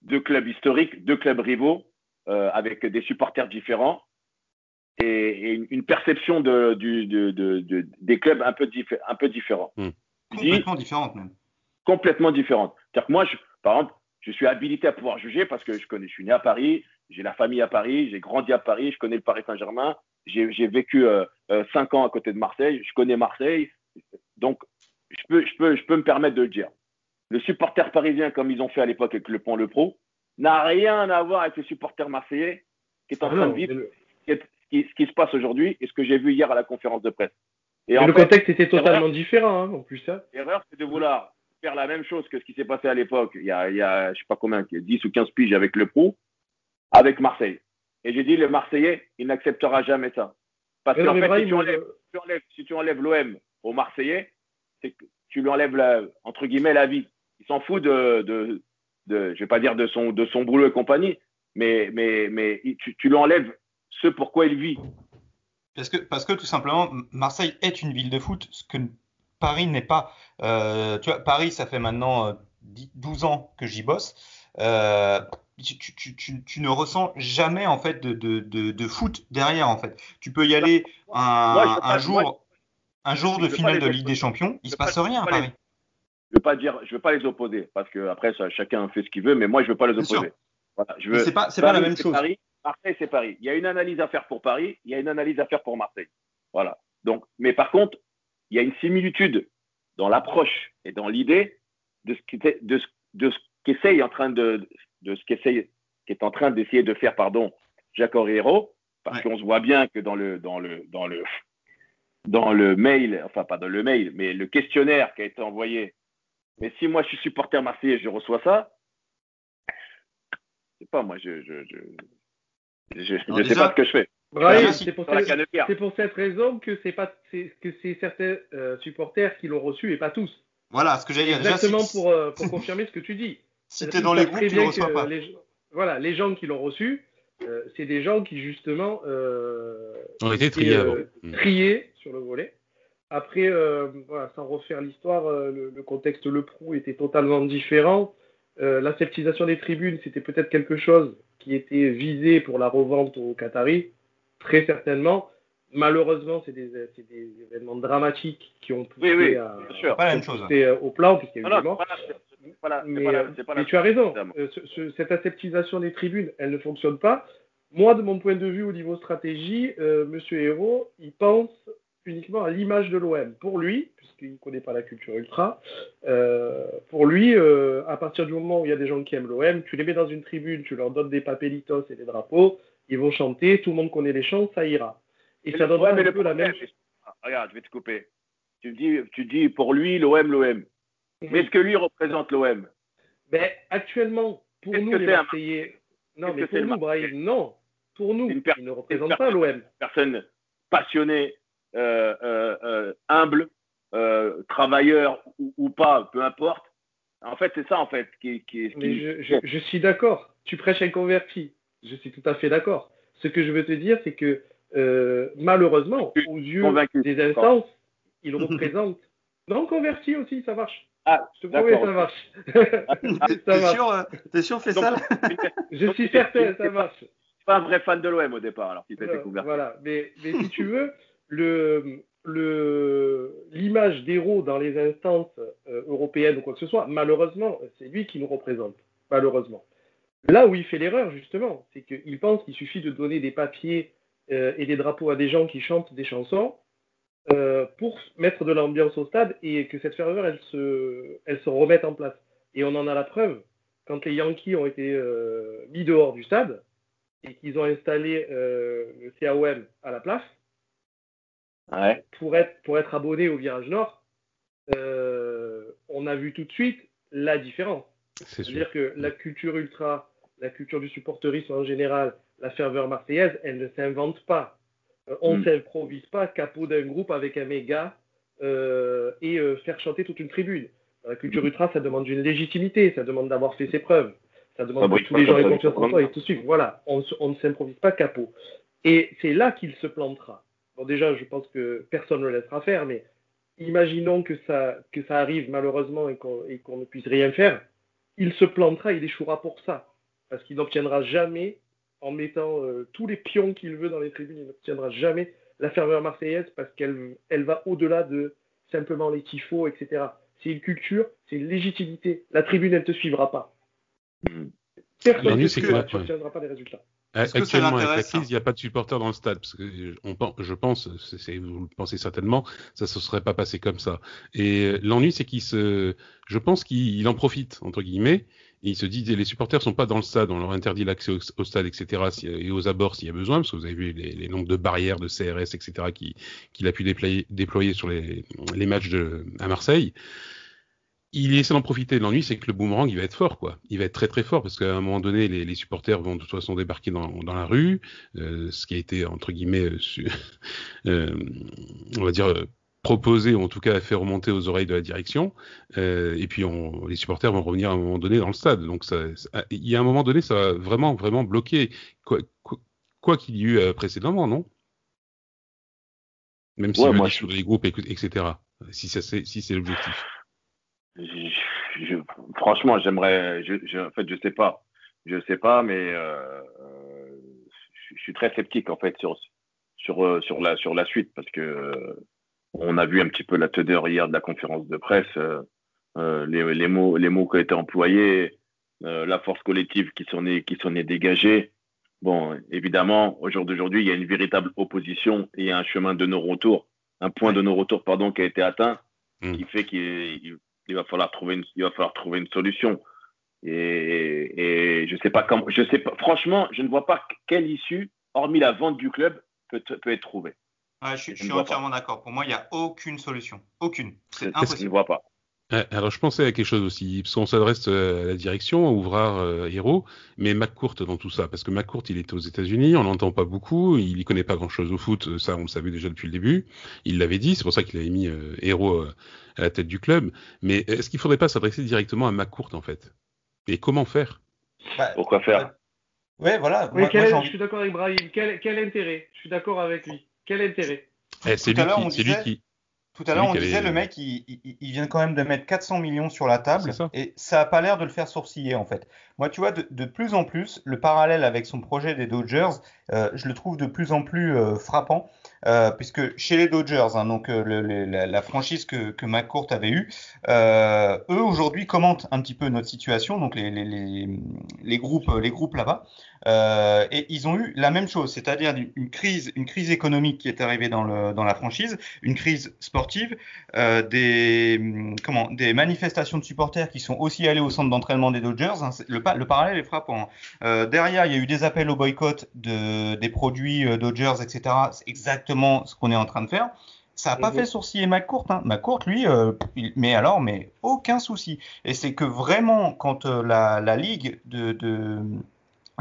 Deux clubs historiques, deux clubs rivaux, avec des supporters différents et, une perception de, du, de, de, des clubs un peu, un peu différents. Hmm. complètement différentes même. Complètement différentes. C'est-à-dire que moi, je, par exemple, je suis habilité à pouvoir juger parce que je connais, je suis né à Paris, j'ai la famille à Paris, j'ai grandi à Paris, je connais le Paris Saint-Germain, j'ai vécu euh, euh, cinq ans à côté de Marseille, je connais Marseille, donc je peux, je peux, je peux me permettre de le dire. Le supporter parisien, comme ils ont fait à l'époque avec le Pont Le Pro, n'a rien à voir avec le supporter marseillais qui est en ah train de vivre ce, qui, se passe aujourd'hui et ce que j'ai vu hier à la conférence de presse. Et, le contexte était totalement différent, hein, en plus. ça. Hein. L'erreur, c'est de vouloir faire la même chose que ce qui s'est passé à l'époque, il y a, il y a je sais pas combien, 10 ou 15 piges avec le Pro, avec Marseille. Et j'ai dit, le Marseillais, il n'acceptera jamais ça. Parce qu'en fait, si tu, enlèves, si tu enlèves l'OM au Marseillais, c'est que tu lui enlèves, la, entre guillemets, la vie. Il s'en fout de, de, de, je vais pas dire de son, de son boulot et compagnie, mais, mais, mais tu, tu lui enlèves ce pourquoi il vit. Parce que, parce que tout simplement, Marseille est une ville de foot, ce que Paris n'est pas. Euh, tu vois, Paris, ça fait maintenant 12 euh, ans que j'y bosse. Euh, tu, ne ressens jamais en fait de, de, de, foot derrière en fait. Tu peux y aller un, un jour, un jour de finale de Ligue des Champions, il se passe rien à Paris. je veux pas dire, je veux pas les opposer parce que après ça, chacun fait ce qu'il veut, mais moi je veux pas les opposer. Voilà, je veux. C'est pas, pas la même chose. Paris, Marseille, c'est Paris. Il y a une analyse à faire pour Paris, il y a une analyse à faire pour Marseille. Voilà. Donc, mais par contre, il y a une similitude dans l'approche et dans l'idée de ce de, de qu'essaye en train de, de ce qu'essaye, qui est en train d'essayer de faire, pardon, Jacques Herrero, parce qu'on se voit bien que dans le, dans le, dans le, dans le mail, enfin pas dans le mail, mais le questionnaire qui a été envoyé. Mais si moi je suis supporter marseillais je reçois ça, c'est pas moi, je, je, je, je, je sais pas ce que je fais. c'est pour, cette, pour, cette raison que c'est pas que c'est certains euh, supporters qui l'ont reçu et pas tous. Voilà ce que j'allais dire. Exactement pour, euh, pour confirmer ce que tu dis. Si tu es dans les groupes, tu ne reçois pas. voilà, les gens qui l'ont reçu, euh, c'est des gens qui justement euh, ont été triés, triés sur le volet. Après, euh, voilà, sans refaire l'histoire, le, le, contexte Le Prou était totalement différent. L'aseptisation des tribunes, c'était peut-être quelque chose qui était visé pour la revente aux Qataris, très certainement. Malheureusement, c'est des, des, événements dramatiques qui ont poussé, oui, oui, à, pas la même chose, au plan, puisqu'il y a eu des morts. mais, tu as raison, euh, cette aseptisation des tribunes, elle ne fonctionne pas. Moi, de mon point de vue au niveau stratégie, euh, Monsieur Hérault, il pense uniquement à l'image de l'OM. Pour lui, puisqu'il ne connaît pas la culture ultra, euh, pour lui, à partir du moment où il y a des gens qui aiment l'OM, tu les mets dans une tribune, tu leur donnes des papelitos et des drapeaux, ils vont chanter, tout le monde connaît les chants, ça ira. Et ça donnera un peu la même. Regarde, je vais te couper. Tu dis, tu dis pour lui, l'OM, l'OM. Mais est-ce que lui représente l'OM ben, Actuellement, pour nous, les Marseillais. Non, mais pour nous, Brahim, non. Pour nous, il ne représente pas l'OM. Personne passionnée, euh, euh, euh, humble, travailleur ou, pas, peu importe. En fait, c'est ça, en fait. Qui, qui, mais je, je, suis d'accord. Tu prêches un converti. Je suis tout à fait d'accord. Ce que je veux te dire, c'est que malheureusement, aux yeux des instances, il représente. Non, converti aussi, ça marche. Ah, je te promets, ça marche. T'es sûr, euh, es sûr, fais ça Je suis certain, ça marche. Pas un vrai fan de l'OM au départ, alors qu'il. Voilà, mais, mais si tu veux, l'image d'héros dans les instances euh, européennes ou quoi que ce soit, malheureusement, c'est lui qui nous représente. Malheureusement. Là où il fait l'erreur, justement, c'est qu'il pense qu'il suffit de donner des papiers euh, et des drapeaux à des gens qui chantent des chansons euh, pour mettre de l'ambiance au stade et que cette ferveur, elle se, elle se remette en place. Et on en a la preuve quand les Yankees ont été mis dehors du stade et qu'ils ont installé le CAOM à la place pour, être, pour être abonné au virage nord, on a vu tout de suite la différence. C'est-à-dire que la culture ultra, la culture du supporterisme en général, la ferveur marseillaise, elle ne s'invente pas. Euh, on ne hmm. s'improvise pas capot d'un groupe avec un méga euh, et euh, faire chanter toute une tribune. la culture ultra, ça demande une légitimité, ça demande d'avoir fait ses preuves, ça demande que tous les gens aient confiance en toi et tout suivre. Voilà, on, ne s'improvise pas capot. Et c'est là qu'il se plantera. Bon, déjà, je pense que personne ne le laissera faire, mais imaginons que ça, que ça arrive malheureusement et qu'on ne puisse rien faire. Il se plantera, il échouera pour ça. Parce qu'il n'obtiendra jamais en mettant euh, tous les pions qu'il veut dans les tribunes, il n'obtiendra jamais la ferveur marseillaise parce qu'elle elle va au-delà de simplement les tifos, etc. C'est une culture, c'est une légitimité. La tribune, elle ne te suivra pas. Mm. Personne L'ennui, ne c'est te que- suivra, tu n'obtiendras pas des résultats. Actuellement, avec la crise, il n'y a pas de supporters dans le stade, parce que on, je pense, vous le pensez certainement, ça se serait pas passé comme ça. Et euh, l'ennui, c'est qu'il se, je pense qu'il il en profite entre guillemets. Et il se dit, les supporters sont pas dans le stade, on leur interdit l'accès au, au stade, etc. et aux abords s'il y a besoin, parce que vous avez vu les, les nombres de barrières, de CRS, etc. qui- qu'il a pu déployer, déployer sur les, les matchs de, à Marseille. Il essaie d'en profiter. L'ennui, c'est que le boomerang, il va être fort, quoi. Il va être très très fort parce qu'à un moment donné, les, les supporters vont de toute façon débarquer dans, dans la rue, euh, ce qui a été entre guillemets, euh, su- euh, on va dire euh, proposé ou en tout cas fait remonter aux oreilles de la direction. Euh, et puis on, les supporters vont revenir à un moment donné dans le stade. Donc ça, ça- il y a un moment donné, ça va vraiment vraiment bloquer quoi qu'il y ait eu précédemment, non? Même si Ouais, moi, je- sur les groupes, et- etc. Si ça si c'est l'objectif. Je- je- franchement, j'aimerais. Je, en fait, je sais pas. Je sais pas, mais euh, euh, je, suis très sceptique en fait sur sur euh, sur la sur la suite parce que euh, on a vu un petit peu la teneur hier de la conférence de presse, euh, les, les mots les mots qui ont été employés, la force collective qui s'en est qui s'en est dégagée. Bon, évidemment, au jour d'aujourd'hui, il y a une véritable opposition et il y a un chemin de non-retour, un point de non-retour pardon qui a été atteint, Mm. qui fait qu'il il- va falloir trouver une, il va falloir trouver une solution. Et, et je sais pas comment, je sais pas, franchement, je ne vois pas quelle issue, hormis la vente du club, peut, peut être trouvée. Ouais, je suis, je Je suis entièrement d'accord. Pour moi, il n'y a aucune solution. Aucune. C'est Je ne impossible. vois pas. Euh, Alors je pensais à quelque chose aussi, parce qu'on s'adresse euh, à la direction, à Ouvrard euh, Héros, mais McCourt dans tout ça, parce que McCourt il était aux États-Unis, on l'entend pas beaucoup, il y connaît pas grand-chose au foot, ça on le savait déjà depuis le début, il l'avait dit, c'est pour ça qu'il avait mis euh, Héros euh, à la tête du club, mais est-ce qu'il faudrait pas s'adresser directement à McCourt en fait? Et comment faire? Bah, Pourquoi faire? ouais, voilà. Oui, Moi- quel- moi, je suis d'accord avec Brahim. Quel, quel intérêt? Je suis d'accord avec lui. Quel intérêt? Eh, C'est lui, qui... Tout à l'heure, on disait le mec, il, il- il vient quand même de mettre 400 millions sur la table ça. et ça a pas l'air de le faire sourciller en fait. Moi, tu vois, de, de plus en plus, le parallèle avec son projet des Dodgers, euh, je le trouve de plus en plus euh, frappant, euh, puisque chez les Dodgers, hein, donc le- le- la, la franchise que, que McCourt avait eue, eux aujourd'hui commentent un petit peu notre situation, donc les, les, les, les groupes, les groupes là-bas, euh, et ils ont eu la même chose, c'est-à-dire une- crise, une crise économique qui est arrivée dans, le, dans la franchise, une crise sportive, euh, des, hum, comment, des manifestations de supporters qui sont aussi allés au centre d'entraînement des Dodgers. hein, le, pa- le parallèle est frappant. hein. Euh, derrière, il y a eu des appels au boycott de, des produits Dodgers, etc. C'est exactement ce qu'on est en train de faire. Ça n'a pas Mhm. fait sourciller McCourt. Hein. McCourt, lui, euh, il- mais alors, mais aucun souci. Et c'est que vraiment, quand euh, la, la ligue de, de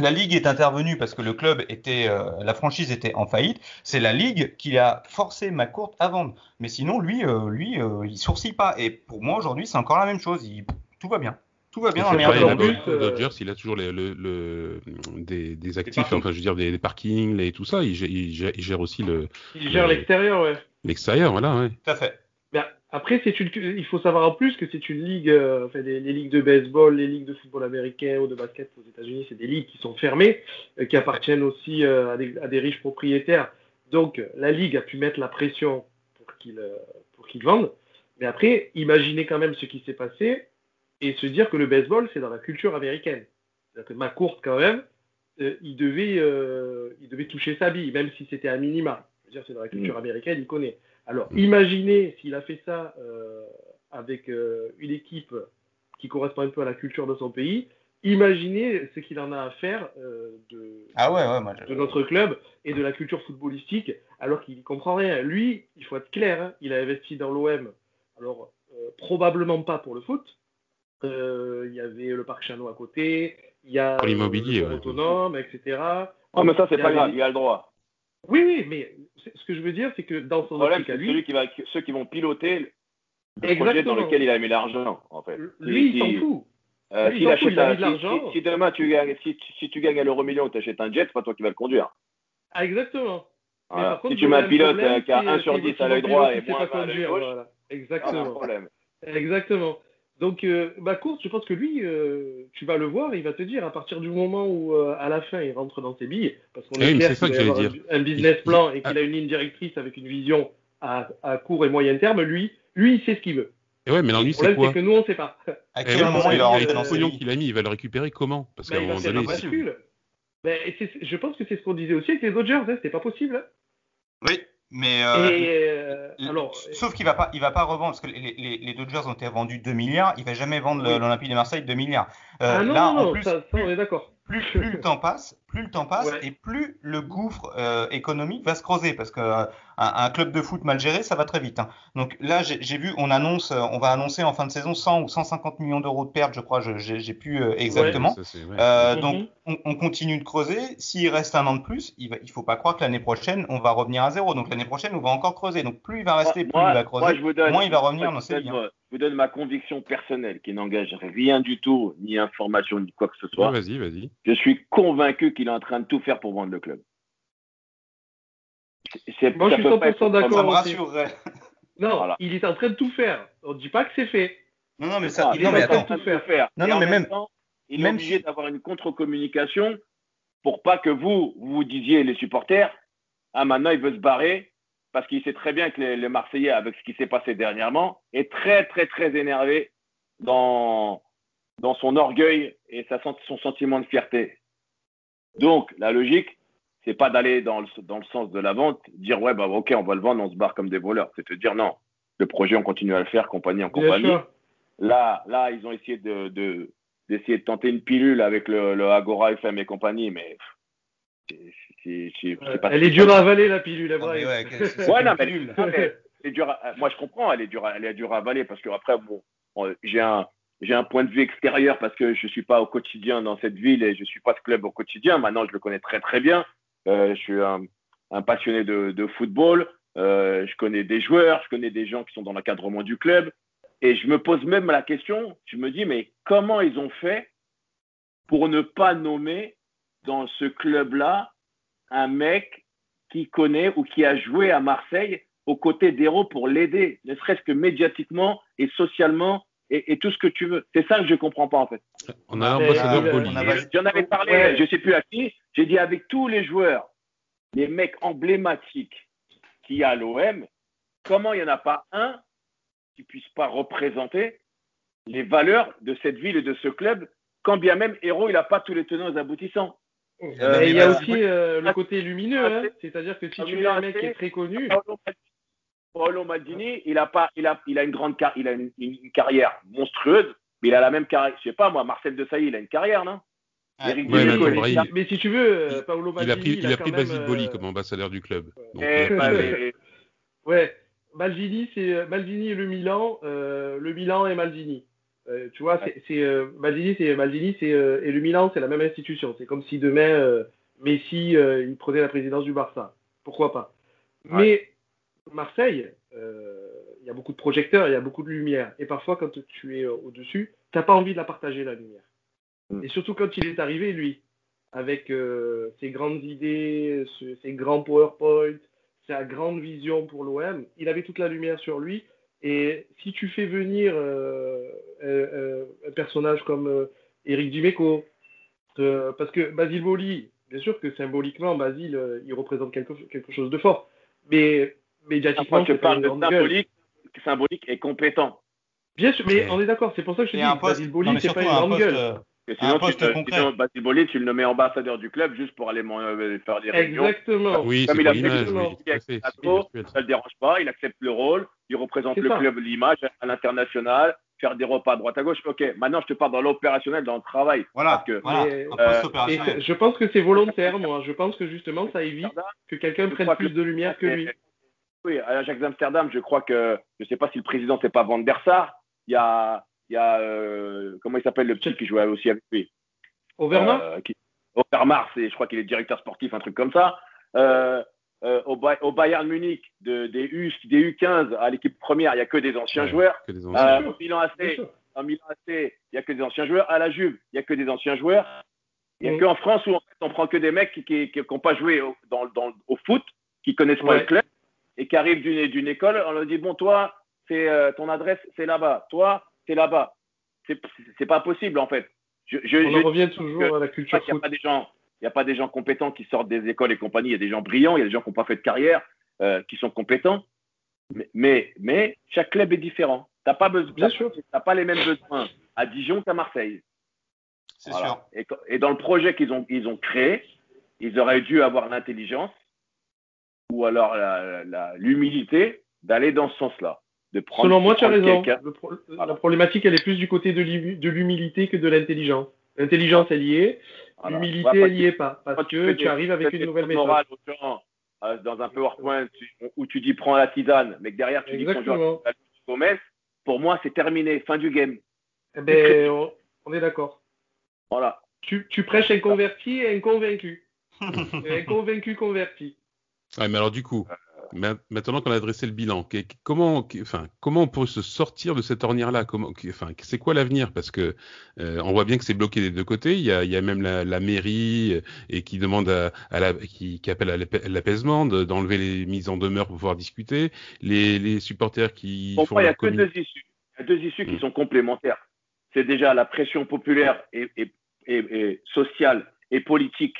la ligue est intervenue parce que le club était, euh, la franchise était en faillite. C'est la ligue qui a forcé McCourt à vendre. Mais sinon, lui, euh, lui, euh, il sourcille pas. Et pour moi, aujourd'hui, c'est encore la même chose. Il- tout va bien. Tout va bien dans pareil, le euh, Dodgers, il a toujours les, le, le- des, des actifs, enfin je veux dire des, des parkings, les, tout ça, il gère, il gère- il gère aussi le Il gère l'extérieur, ouais. l'extérieur, voilà, ouais. Tout à fait. Après, c'est une, il faut savoir en plus que c'est une ligue, euh, enfin, les, les ligues de baseball, les ligues de football américain ou de basket aux États-Unis, c'est des ligues qui sont fermées, euh, qui appartiennent aussi euh, à, des, à des riches propriétaires. Donc, la ligue a pu mettre la pression pour qu'ils pour qu'ils vendent. Mais après, imaginez quand même ce qui s'est passé et se dire que le baseball, c'est dans la culture américaine. C'est-à-dire que McCourt, quand même, il, devait, il devait toucher sa bille, même si c'était à minima. Je veux dire, c'est dans la culture américaine, il connaît. Alors, imaginez s'il a fait ça euh, avec euh, une équipe qui correspond un peu à la culture de son pays. Imaginez ce qu'il en a à faire euh, de, Ah ouais, ouais, moi, je- de notre club et de la culture footballistique, alors qu'il n'y comprend rien. Lui, il faut être clair, hein, il a investi dans l'OM. Alors, euh, probablement pas pour le foot. Euh, Il y avait le parc Chano à côté, il y a l'immobilier, ouais. autonome, etc. Oh, mais ça, c'est pas grave, il a le droit. Oui, oui, mais ce que je veux dire, c'est que dans son problème, optique à c'est lui, celui qui va, ceux qui vont piloter le projet dans lequel il a mis l'argent, en fait. lui, il s'en fout. Euh, Lui, il achète il un- de l'argent. si, si demain tu gagnes, si, si tu gagnes à l'euro million, tu achètes un jet, c'est pas toi qui vas le conduire. Ah, exactement. Mais Voilà. par contre, si tu mets un pilote problème, euh, qui a c'est- 1 sur c'est 10 votre à l'œil droit et moins pas 20 à l'œil gauche, voilà. ah, Exactement. problème. Exactement. Donc, euh, bah, course, je pense que lui, euh, tu vas le voir, il va te dire à partir du moment où, euh, à la fin, il rentre dans ses billes, parce qu'on Ah oui, est mais clair qu'il avoir un, un business plan et ah. qu'il a une ligne directrice avec une vision à, à court et moyen terme, lui, lui, il sait ce qu'il veut. Et ouais, mais l'ennui, Le c'est problème, quoi c'est que nous, on ne sait pas. À Eh quel moment il va rentrer avec dans qu'il a mis, il va le récupérer comment? Parce Ben, qu'à un va moment donné, c'est-. Ben, c'est- je pense que c'est ce qu'on disait aussi avec les Dodgers, hein, c'était pas possible. hein. Oui, mais. euh, et euh, alors, Sauf qu'il va pas, il va pas revendre parce que les, les, les Dodgers ont été vendus 2 milliards. Il va jamais vendre Oui. l'Olympique de Marseille 2 milliards. Euh, ah non, là, non, en non, plus, ça, ça, on est d'accord. Plus, plus le temps passe, plus le temps passe Ouais. et plus le gouffre euh, économique va se creuser parce que euh, un, un club de foot mal géré, ça va très vite. hein. Donc là, j'ai j'ai vu, on annonce, euh, on va annoncer en fin de saison 100 ou 150 millions d'euros de pertes, je crois, je- j'ai j'ai plus euh, exactement. ça, ouais. Euh, Mhm. donc, on, on continue de creuser. S'il reste un an de plus, il, va, il faut pas croire que l'année prochaine, on va revenir à zéro. Donc, l'année prochaine, on va encore creuser. Donc, plus il va rester, plus Moi- il va moi, creuser, je vous donne- moins il va revenir dans ses vous vies. donne-. Je vous donne ma conviction personnelle qui n'engage rien du tout, ni information, ni quoi que ce soit. vas-y, vas-y. Je suis convaincu qu'il est en train de tout faire pour vendre le club. C'est- c'est- Moi, je suis peut pas 100% être d'accord. Ça me rassurerait. Non, Voilà. il est en train de tout faire. On ne dit pas que c'est fait. Non, non, mais ça, Ah, il est en train de tout faire. Non, Et non, mais même même- temps, il est obligé si- d'avoir une contre-communication pour pas que vous, vous vous disiez, les supporters, ah, maintenant il veut se barrer parce qu'il sait très bien que les, les Marseillais, avec ce qui s'est passé dernièrement, est très, très, très énervé dans, dans son orgueil et sa, son sentiment de fierté. Donc, la logique, c'est pas d'aller dans le, dans le sens de la vente, dire, ouais, bah, ok, on va le vendre, on se barre comme des voleurs. C'est de dire, non, le projet, on continue à le faire, compagnie en compagnie. Là, là, ils ont essayé de, de- d'essayer de tenter une pilule avec le, le Agora FM et compagnie, mais c'est, c'est- c'est- c'est pas Elle est dure à avaler, la pilule, mais Brahim. ouais, Ouais, non, mais- pilule. non, mais c'est dur à- moi, je comprends, elle est dure, à- elle est dure à avaler parce que après, bon, on- j'ai un, j'ai un point de vue extérieur parce que je suis pas au quotidien dans cette ville et je suis pas ce club au quotidien. Maintenant, je le connais très très bien. Euh, je suis un, un passionné de, de football. Euh, je connais des joueurs, je connais des gens qui sont dans l'encadrement du club. Et je me pose même la question, je me dis, mais comment ils ont fait pour ne pas nommer dans ce club-là un mec qui connaît ou qui a joué à Marseille aux côtés d'Héros pour l'aider, ne serait-ce que médiatiquement et socialement et, et tout ce que tu veux. C'est ça que je comprends pas en fait. On a l'ambassadeur euh, J'en avais parlé, Ouais. je sais plus à qui, j'ai dit avec tous les joueurs, les mecs emblématiques qu'il y a à l'OM, comment il n'y en a pas un qui puisse pas représenter les valeurs de cette ville et de ce club, quand bien même Héros, il n'a pas tous les tenants et les aboutissants. Euh, Mais il y a aussi euh, le côté lumineux, hein. c'est-à-dire que si Ah, tu mets un mec qui est très connu, Paolo Maldini- Maldini, il a pas, il a, il a une grande car- il a une, une carrière monstrueuse, mais il a la même carrière. Je sais pas moi, Marcel Desailly, il a une carrière, non? Ouais, mais il mais si tu veux, euh, Paolo Il a Maldini, pris, il a quand pris même, Basile euh, Boli comme ambassadeur du club. Donc, Eh, bah, pris- mais- Ouais, Maldini, c'est euh, Maldini et le Milan, euh, le Milan et Maldini. Euh, tu vois, c'est c'est, euh, Maldini, c'est Maldini, c'est euh, et le Milan, c'est la même institution. C'est comme si demain Messi, il prenait la présidence du Barça. Pourquoi pas? Mais Marseille, il y a beaucoup de projecteurs, il y a beaucoup de lumière, et parfois quand tu es euh, au-dessus, t'as pas envie de la partager la lumière. Mm. Et surtout quand il est arrivé, lui, avec ses grandes idées, ses grands PowerPoint, sa grande vision pour l'OM, il avait toute la lumière sur lui. Et si tu fais venir euh, euh, euh, un personnage comme euh, Eric Dimeco, euh, parce que Basile Boli, bien sûr que symboliquement, Basile, euh, il représente quelque, quelque chose de fort, mais médiatiquement, Moi, je parle de grande gueule. symbolique, symbolique et compétent. Bien sûr, mais on est d'accord, c'est pour ça que je te dis, Basile Boli, c'est pas une un grande poste, gueule. euh, Et sinon, Un poste tu, te- concret. sinon, Basile Boli, tu le nommais ambassadeur du club juste pour aller euh, faire des réunions. Exactement. Oui, Comme c'est il a fait oui, c'est virtuel. Ça ne le dérange pas, il accepte le rôle, il représente le ça. club, l'image à l'international, faire des repas à droite à gauche. Ok, maintenant je te parle dans l'opérationnel, dans le travail. Voilà, Parce que euh, Et je pense que c'est volontaire, moi. Je pense que justement, ça évite que quelqu'un prenne plus que- de lumière que lui. Oui, à l'Ajax d'Amsterdam, je crois que, je ne sais pas si le président c'est pas Van der Sar, il y a, il y a euh, comment il s'appelle le petit qui jouait aussi avec lui? Overmars Euh, qui- Overmars, et je crois qu'il est directeur sportif, un truc comme ça. Euh, euh, au, Bay- au Bayern Munich, de, des, U, des U15 à l'équipe première, il n'y a que des anciens Ouais. joueurs. Que des anciens. Euh, au Milan AC, sûr. en Milan AC, il n'y a que des anciens joueurs. À la Juve, il n'y a que des anciens joueurs. Il n'y a Mhm. qu'en France où en fait, on prend que des mecs qui n'ont pas joué au, dans, dans- au foot, qui connaissent pas Ouais. le club, et qui arrivent d'une école. On leur dit bon, toi, c'est euh, ton adresse, c'est là-bas. Toi, c'est là-bas. C'est pas possible en fait. Je, je, On je en dis revient toujours à la pas culture qu'il n'y a foot. pas des gens, il y a pas des gens compétents qui sortent des écoles et compagnie. Il y a des gens brillants, il y a des gens qui n'ont pas fait de carrière, euh, qui sont compétents. Mais, mais, mais chaque club est différent. Pas besoin, sûr. t'as pas les mêmes besoins à Dijon qu'à Marseille. C'est Voilà. sûr. Et, dans le projet qu'ils ont, ils ont créé, ils auraient dû avoir l'intelligence ou alors l'humilité d'aller dans ce sens-là. De prendre, Selon moi, tu as raison. pro- Voilà. La problématique, elle est plus du côté de l'humilité que de l'intelligence. L'intelligence, elle y est. voilà. L'humilité, Ouais, parce elle y est pas. Parce que tu arrives avec une nouvelle méthode. euh, dans un PowerPoint tu- où tu dis prends la tisane, mais que derrière tu dis que ton joueur Exactement. est Gomez, pour moi c'est terminé, fin du game. Eh ben, on, on est d'accord. Voilà. Tu, tu prêches un converti et un convaincu. Un convaincu converti. Ouais, mais alors du coup, ma- maintenant qu'on a dressé le bilan, comment, enfin, comment on peut se sortir de cette ornière-là? Enfin, c'est quoi l'avenir? Parce que euh, on voit bien que c'est bloqué des deux côtés. Il y a, il y a même la, la mairie euh, et qui demande à, à la, qui, qui appelle à l'apa- l'apaisement, de- d'enlever les mises en demeure pour pouvoir discuter. Les, les supporters qui Pour font il n'y a que deux issues. Il y a deux issues qui Mm. sont complémentaires. C'est déjà la pression populaire et, et- et- et sociale et politique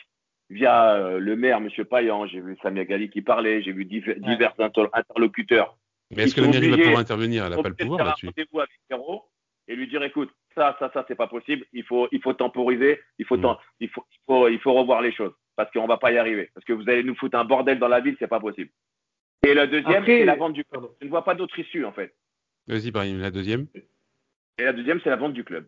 via euh, le maire, M. Payan. J'ai vu Samia Gali qui parlait, j'ai vu Ouais. divers inter- interlocuteurs. Mais est-ce que la mairie va pouvoir intervenir? Elle n'a pas le pouvoir là-dessus. rendez-vous avec et lui dire écoute, ça, ça, ça, c'est pas possible. Il faut, il faut temporiser. Il faut, Mm. il faut, il faut, il faut revoir les choses parce qu'on va pas y arriver. Parce que vous allez nous foutre un bordel dans la ville, c'est pas possible. Et le deuxième, c'est la vente du club. Je ne vois pas d'autre issue en fait. Vas-y, Brahim, la deuxième. Et la deuxième, c'est la vente du club.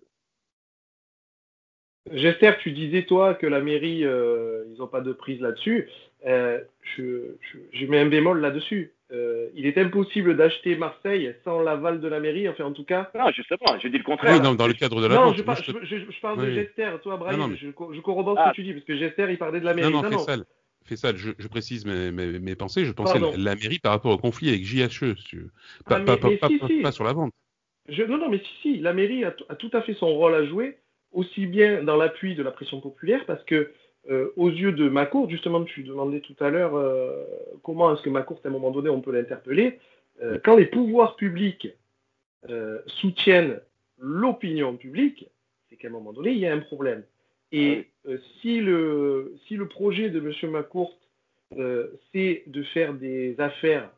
J'espère que tu disais, toi, que la mairie, euh, ils n'ont pas de prise là-dessus. Euh, je, je, je mets un bémol là-dessus. Euh, il est impossible d'acheter Marseille sans l'aval de la mairie. Enfin, en tout cas, Non, justement, je dis le contraire. Oui, non, dans le cadre de la non, vente. je, moi, par- je te- je- je- je parle Oui, de. Gester, toi, Brahim. Non, non, mais- je, co- je corrobore ce Ah. que tu dis, parce que Gester, il parlait de la mairie. Non, non, non, fais ça. Fais ça, je, je précise mes, mes, mes pensées. Je pensais Pardon. la, la mairie par rapport au conflit avec JHE. Pas, Ah, mais- pas, pas, mais pas- si, pas- si. pas sur la vente. Je- non, non, mais si, si, la mairie a tout à fait son rôle à jouer, aussi bien dans l'appui de la pression populaire, parce que euh, aux yeux de Macourt, justement, tu demandais tout à l'heure euh, comment est-ce que Macourt, à un moment donné, on peut l'interpeller. Euh, quand les pouvoirs publics soutiennent l'opinion publique, c'est qu'à un moment donné, il y a un problème. Et si, le, si le projet de M. Macourt, c'est de faire des affaires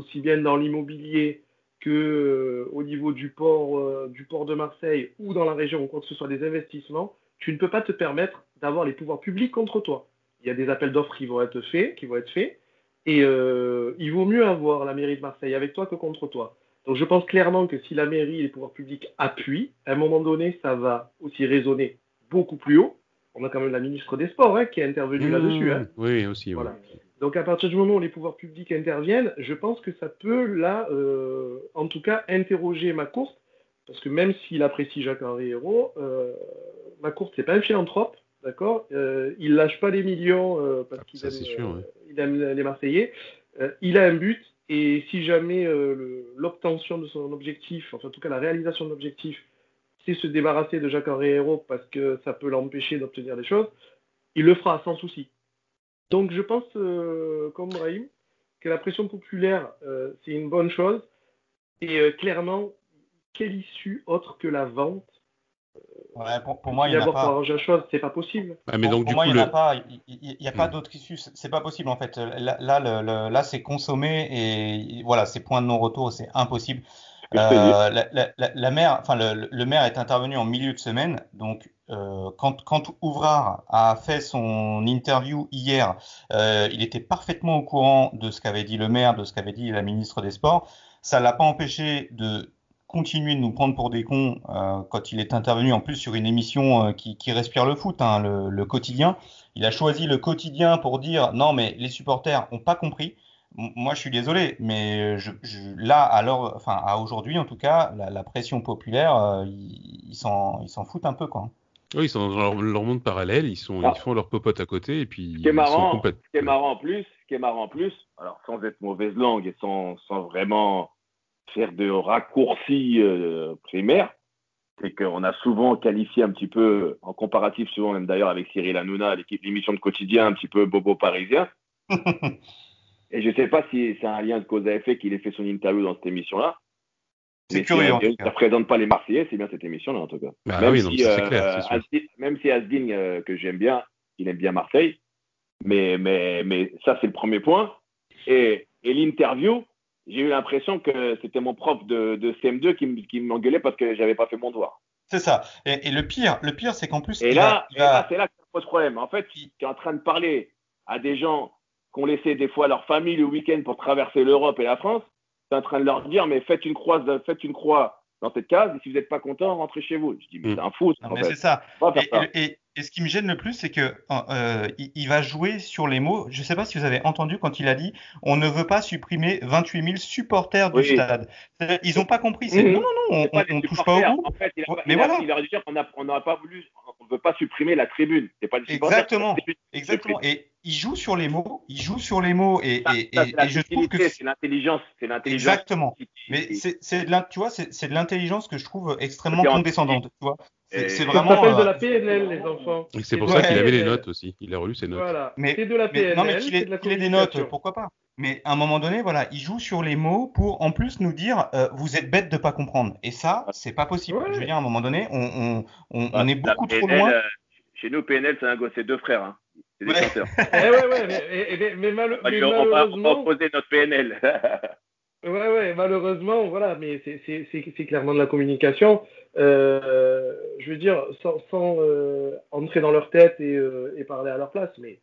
aussi bien dans l'immobilier que euh, au niveau du port, euh, du port de Marseille ou dans la région ou quoi que ce soit des investissements, tu ne peux pas te permettre d'avoir les pouvoirs publics contre toi. Il y a des appels d'offres qui vont être faits, qui vont être faits, et euh, il vaut mieux avoir la mairie de Marseille avec toi que contre toi. Donc je pense clairement que si la mairie et les pouvoirs publics appuient, à un moment donné, ça va aussi résonner beaucoup plus haut. On a quand même la ministre des Sports hein, qui est intervenue là-dessus. hein. Mmh, Oui, aussi. oui. Donc à partir du moment où les pouvoirs publics interviennent, je pense que ça peut là, euh, en tout cas, interroger ma courte, parce que même s'il apprécie Jacques-Henri Hérault, euh, ma courte c'est pas un philanthrope, d'accord euh, Il lâche pas des millions euh, parce Ah, qu'il aime, sûr, euh, ouais. aime les Marseillais. Il a un but et si jamais l'obtention de son objectif, enfin en tout cas la réalisation de l'objectif, c'est se débarrasser de Jacques-Henri Hérault parce que ça peut l'empêcher d'obtenir des choses, il le fera sans souci. Donc je pense, euh, comme Brahim, que la pression populaire, euh, c'est une bonne chose. Et euh, clairement, quelle issue autre que la vente Ouais, pour, pour moi, il n'y a D'abord, pour pas. arranger la chose, c'est pas possible. Ah, mais Pour- donc, pour du moi, coup, il n'y a pas. Il n'y a pas d'autre issue. C'est pas possible en fait. Là, là, le- le- là, c'est consommé et voilà, c'est point de non-retour. C'est impossible. Euh, la, la, la maire, enfin le, le maire est intervenu en milieu de semaine. Donc, euh, quand, quand Ouvrard a fait son interview hier, euh, il était parfaitement au courant de ce qu'avait dit le maire, de ce qu'avait dit la ministre des Sports. Ça l'a pas empêché de continuer de nous prendre pour des cons euh, quand il est intervenu en plus sur une émission qui, respire le foot, hein, le, quotidien. Il a choisi le quotidien pour dire non mais les supporters ont pas compris. Moi je suis désolé, mais là à aujourd'hui en tout cas, la, pression populaire, ils s'en foutent un peu quoi. Oui, ils sont dans leur, leur monde parallèle, ils, sont, Ah. ils font leur popote à côté et puis Ce qui est ils sont marrant, complètement. ce qui est marrant en plus, ce qui est marrant en plus, alors sans être mauvaise langue et sans, sans vraiment faire de raccourcis euh, primaires, c'est qu'on a souvent qualifié un petit peu, en comparatif souvent même d'ailleurs avec Cyril Hanouna, l'équipe l'émission de quotidien un petit peu bobo parisien. Et je ne sais pas si c'est un lien de cause à effet qu'il ait fait son interview dans cette émission-là. C'est curieux, si, Ça ne présente pas les Marseillais, c'est bien cette émission-là en tout cas. Bah même, oui, si, euh, clair, même si euh, que j'aime bien, il aime bien Marseille. Mais, mais, mais ça, c'est le premier point. Et, et l'interview, j'ai eu l'impression que c'était mon prof de, de CM2 qui, qui m'engueulait parce que j'avais pas fait mon devoir. C'est ça. Et, et, le pire, le pire, c'est qu'en plus. Et là, là c'est là que ça pose problème. En fait, tu es en train de parler à des gens qui ont laissé des fois leur famille le week-end pour traverser l'Europe et la France. Tu es en train de leur dire, mais faites une croix, faites une croix dans cette case, et si vous n'êtes pas content, rentrez chez vous. Je dis, mais mm. c'est un fou. Non, mais c'est ça. Et, et, et, ce qui me gêne le plus, c'est que euh, il, va jouer sur les mots. Je ne sais pas si vous avez entendu quand il a dit on ne veut pas supprimer 28 000 supporters du stade. Ils n'ont pas compris. Mm. non, non, non, on ne touche pas au. En fait, il, a, mais voilà. il aurait dû dire qu'on n'aurait pas voulu, on ne veut pas supprimer la tribune. C'est pas Exactement. Exactement. Et il joue sur les mots, il joue sur les mots et, et, et, je trouve que c'est l'intelligence, c'est l'intelligence. Exactement. Mais c'est de tu vois, c'est de l'intelligence que je trouve extrêmement condescendante, tu vois. C'est vraiment. Ça s'appelle de la PNL, les enfants. Et c'est pour ça qu'il avait les notes aussi. Il a relu ses notes. Voilà. Mais c'est de la PNL. non, mais qu'il ait, des notes, pourquoi pas? Mais à un moment donné, voilà, il joue sur les mots pour en plus nous dire euh, vous êtes bête de pas comprendre. Et ça, c'est pas possible. Je veux dire, à un moment donné, on, on, on, on est beaucoup trop loin. Euh, chez nous, PNL, c'est un gosse, c'est deux frères. Hein. C'est des chanteurs. eh ouais, ouais, mais, mais, mais, mal, mais malheureusement. On va opposer notre PNL. ouais, ouais, malheureusement, voilà, mais c'est clairement de la communication. Euh, je veux dire, sans, sans euh, entrer dans leur tête et, euh, et, parler à leur place, mais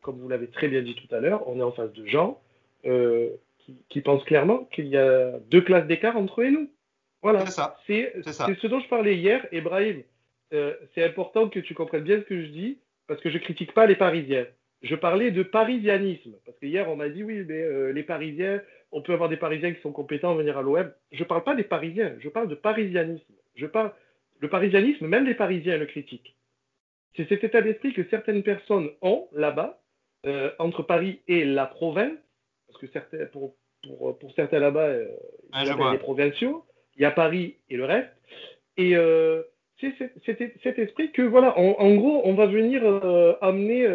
comme vous l'avez très bien dit tout à l'heure, on est en face de gens qui, qui, pensent clairement qu'il y a deux classes d'écart entre eux et nous. Voilà, c'est ce dont je parlais hier, et Brahim, c'est important que tu comprennes bien ce que je dis parce que je critique pas les Parisiens. Je parlais de parisianisme, parce que hier on m'a dit oui, mais les Parisiens, on peut avoir des Parisiens qui sont compétents à venir à l'OM. Je parle pas des Parisiens, je parle de parisianisme. Je parle le parisianisme, même les Parisiens le critiquent. C'est cet état d'esprit que certaines personnes ont là-bas, euh, entre Paris et la province, parce que certains, pour, pour, pour certains là-bas, euh, il y a les provinciaux, il y a Paris et le reste. Et euh, c'est cet, esprit que, voilà, en, gros, on va venir euh, amener,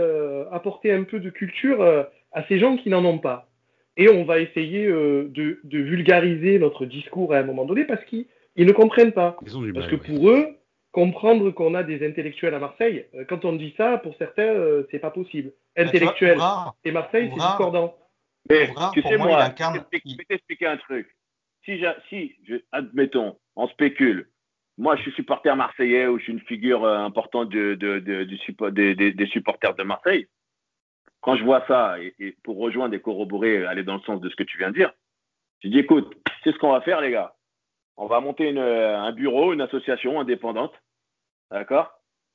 apporter un peu de culture à ces gens qui n'en ont pas. Et on va essayer de, de, vulgariser notre discours à un moment donné parce qu'ils ne comprennent pas. parce que pour eux, comprendre qu'on a des intellectuels à Marseille, quand on dit ça, pour certains, c'est pas possible. Intellectuels et Marseille, c'est discordant. Mais tu sais, moi, je vais t'expliquer un truc. Si, si je, admettons, on spécule, moi, je suis supporter marseillais ou je suis une figure euh, importante de, de, de, du des, supporters de Marseille. Quand je vois ça, et, pour rejoindre et corroborer, aller dans le sens de ce que tu viens de dire, je dis écoute, c'est ce qu'on va faire, les gars. On va monter une, un bureau, une association indépendante. D'accord?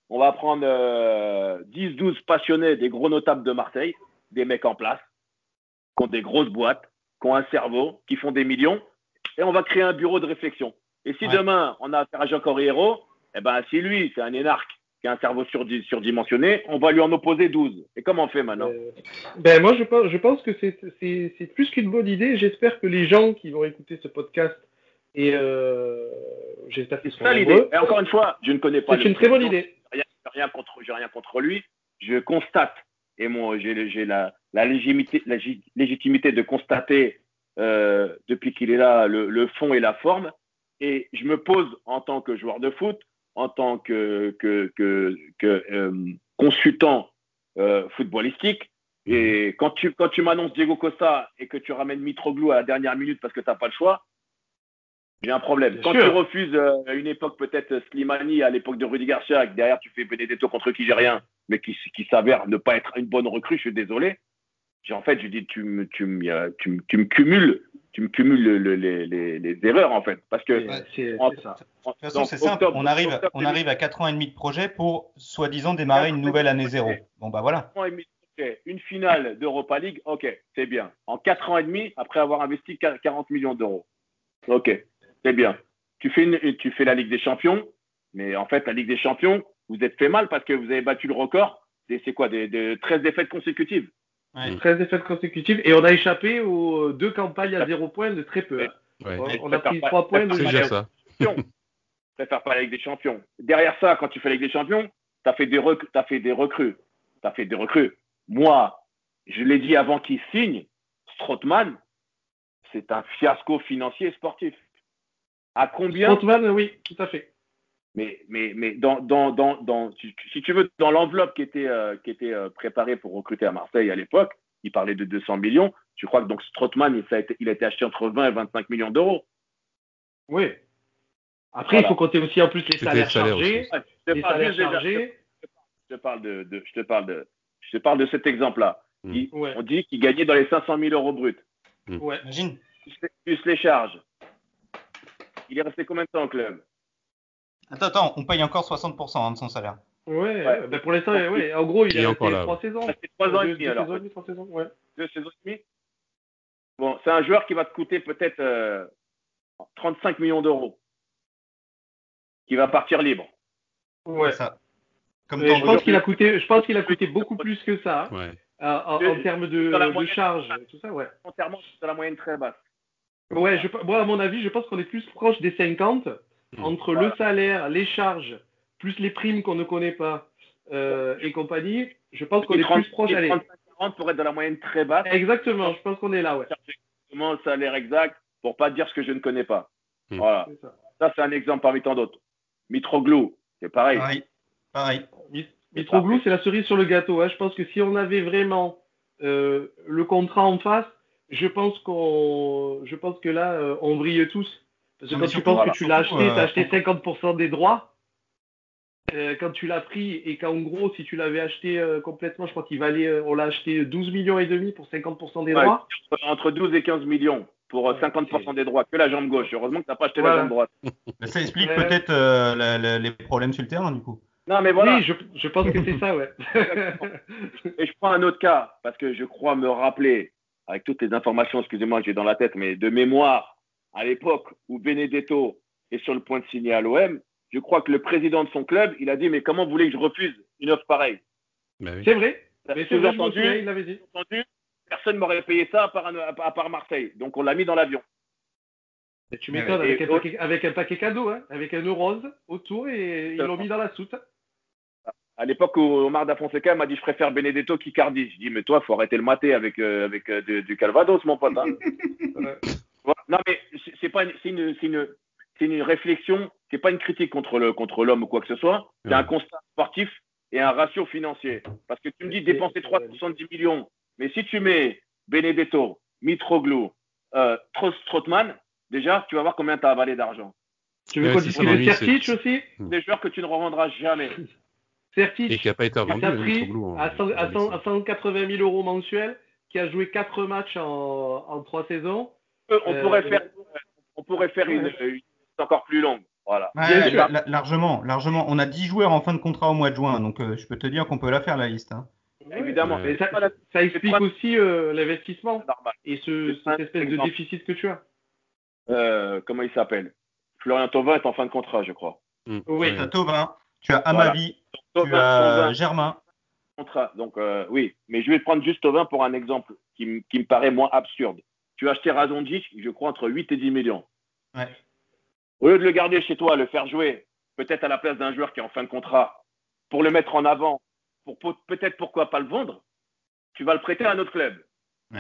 On va prendre euh, 10-12 passionnés, des gros notables de Marseille, des mecs en place, qui ont des grosses boîtes, qui ont un cerveau, qui font des millions, et on va créer un bureau de réflexion. Et si demain, on a affaire à Jean Corriero, eh ben, si lui, c'est un énarque qui a un cerveau surdimensionné, on va lui en opposer 12. Et comment on fait maintenant? Euh, Ben moi, je pense, je pense que c'est plus qu'une bonne idée. J'espère que les gens qui vont écouter ce podcast et euh, j'espère qu'ils seront ça l'idée. Et encore une fois, je ne connais pas. C'est une très bonne idée. Rien, rien contre, j'ai rien contre lui. Je constate et moi, j'ai la, la, légitimité, la légitimité de constater euh, depuis qu'il est là le, le fond et la forme. Et je me pose en tant que joueur de foot, en tant que, que, que, que euh, consultant euh, footballistique. Et quand tu, quand tu m'annonces Diego Costa et que tu ramènes Mitroglou à la dernière minute parce que tu n'as pas le choix, j'ai un problème. Bien quand sûr. tu refuses euh, à une époque peut-être Slimani, à l'époque de Rudy Garcia, et que derrière tu fais Benedetto contre qui j'ai rien, mais qui, qui s'avère ne pas être une bonne recrue, je suis désolé. En fait, je dis, tu me, tu, me, tu, me, tu me cumules tu me cumules le, les, les, les, erreurs en fait. Parce que c'est ça. de toute façon, c'est simple. on arrive, on arrive à 4 ans et demi de projet pour soi-disant démarrer une nouvelle année zéro. Bon bah voilà. 4 ans et demi une finale d'Europa League, ok, c'est bien. En 4 ans et demi, après avoir investi 40 millions d'euros. Ok, c'est bien. Tu fais, une, tu fais la Ligue des Champions, mais en fait, la Ligue des Champions, vous êtes fait mal parce que vous avez battu le record. C'est quoi des, des 13 défaites consécutives Ouais. 13 défaites consécutives. Et on a échappé aux deux campagnes à zéro point de très peu. Ouais. On, a pris trois points de déjà ça. préfère pas avec des champions. Derrière ça, quand tu fais avec des champions, tu as fait des recrues. As fait des recrues. As fait des recrues. Moi, je l'ai dit avant qu'il signe, Strootman, c'est un fiasco financier et sportif. À combien Strootman, oui, tout à fait. Mais, mais, mais dans, dans, dans, dans, si tu veux, dans l'enveloppe qui était, euh, qui était euh, préparée pour recruter à Marseille à l'époque, il parlait de 200 millions. Je crois que donc Strootman, il, a été, il a été acheté entre 20 et 25 millions d'euros? Oui. Après, il faut compter aussi en plus les salaires chargés. les salaires chargés. Je te parle de, je te parle de, je te parle de cet exemple-là. Hmm. On dit qu'il gagnait dans les 500 000 euros bruts. Hmm. Ouais, imagine. Plus, les charges. Il est resté combien de temps au club? Attends, attends, on paye encore 60% hein, de son salaire. Ouais, ouais. Ben pour l'instant, ouais. en gros, il, il est encore là. 3 saisons. C'est 3 ans et demi alors. Deux, saisons, ouais. et demi? Bon, c'est un joueur qui va te coûter peut-être euh, 35 millions d'euros. Qui va partir libre. Ouais. Ça. Comme je pense qu'il a coûté, je pense qu'il a coûté beaucoup plus que ça. Ouais. Euh, en, en, termes de, de charge, tout ça, ouais. Entièrement, c'est la moyenne très basse. Ouais, je, moi, à mon avis, je pense qu'on est plus proche des 50 hmm. entre le salaire, les charges, plus les primes qu'on ne connaît pas euh, et compagnie. Je pense qu'on est plus proche. 35, 40 pour être dans la moyenne très basse. Exactement, je pense qu'on est là, ouais. Exactement le salaire exact pour pas dire ce que je ne connais pas. Hmm. Voilà. Ça, ça c'est un exemple parmi tant d'autres. Mitroglou, c'est pareil. Pareil. pareil. Mitroglou, c'est la cerise sur le gâteau. Hein. Je pense que si on avait vraiment euh, le contrat en face, je pense qu'on, je pense que là, euh, on brille tous. Parce que quand tu penses que tu l'as acheté, tu as euh, acheté 50% des droits. quand tu l'as pris et qu'en gros, si tu l'avais acheté complètement, je crois qu'il valait, on l'a acheté 12 millions et demi pour 50% des droits. Entre 12 et 15 millions pour 50% des droits, que la jambe gauche. Heureusement que tu n'as pas acheté la jambe droite. ça explique peut-être les problèmes sur le terrain, du coup. Non, mais voilà. Oui, je, je pense que c'est ça, ouais. Et je prends un autre cas, parce que je crois me rappeler, avec toutes les informations, excusez-moi, que j'ai dans la tête, mais de mémoire, à l'époque où Benedetto est sur le point de signer à l'OM, je crois que le président de son club, il a dit Mais comment vous voulez que je refuse une offre pareille ben C'est vrai. Mais c'est vrai, entendu, il l'avait dit. Entendu, personne ne m'aurait payé ça à part, à part Marseille. Donc on l'a mis dans l'avion. tu m'étonnes, avec, un paquet, avec un paquet cadeau, hein, avec un rose autour, et ils l'ont mis dans la soute à l'époque où Omar Da Fonseca m'a dit je préfère Benedetto qu'Icardi. Je dis mais toi faut arrêter le maté avec euh, avec euh, du, Calvados mon pote. Hein. non mais c'est pas c'est une c'est une c'est une réflexion, c'est pas une critique contre le contre l'homme ou quoi que ce soit. C'est un constat sportif et un ratio financier. Parce que tu me dis dépenser 370 millions, mais si tu mets Benedetto, Mitroglou, euh, Trotman, déjà tu vas voir combien tu as avalé d'argent. Tu veux qu'on discute de Sertic aussi? Des joueurs que tu ne revendras jamais. Sertic, et qui n'a pas été revendu, à, 180 000 euros mensuels, qui a joué 4 matchs en, en 3 saisons. Euh, on, pourrait faire, on pourrait faire une, une, encore plus longue. Voilà. largement, largement. On a 10 joueurs en fin de contrat au mois de juin, donc euh, je peux te dire qu'on peut la faire la liste. Hein. Évidemment. Mais ça, ça, explique aussi euh, l'investissement et ce, cette espèce de déficit que tu as. Euh, comment il s'appelle? Florian Thauvin est en fin de contrat, je crois. Mmh. Oui, Thauvin. Tu as Amavi, as Germain. Donc euh, oui, mais je vais prendre juste Tovin pour un exemple qui, me paraît moins absurde. Tu as acheté Razonjic, je crois, entre 8 et 10 millions. Ouais. Au lieu de le garder chez toi, le faire jouer, peut-être à la place d'un joueur qui est en fin de contrat, pour le mettre en avant, pour peut-être pourquoi pas le vendre, tu vas le prêter à un autre club. Ouais.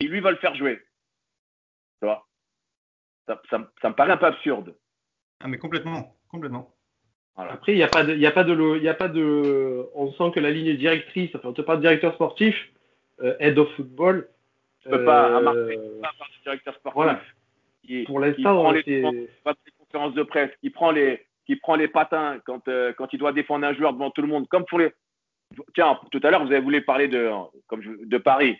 Et lui va le faire jouer. Tu vois? Ça, ça me paraît un peu absurde. Ah mais complètement. Complètement. Après, il n'y a pas de, il a pas de, il a pas de, on sent que la ligne directrice, enfin, on te parle de directeur sportif, euh, head of football. Tu peux pas, à Marseille, euh, pas directeur sportif. Voilà. Qui, Pour l'instant. Pas de conférences de presse, qui prend les, qui prend les patins quand, euh, quand il doit défendre un joueur devant tout le monde, comme pour les. Tiens, tout à l'heure, vous avez voulu parler de, comme je, de Paris.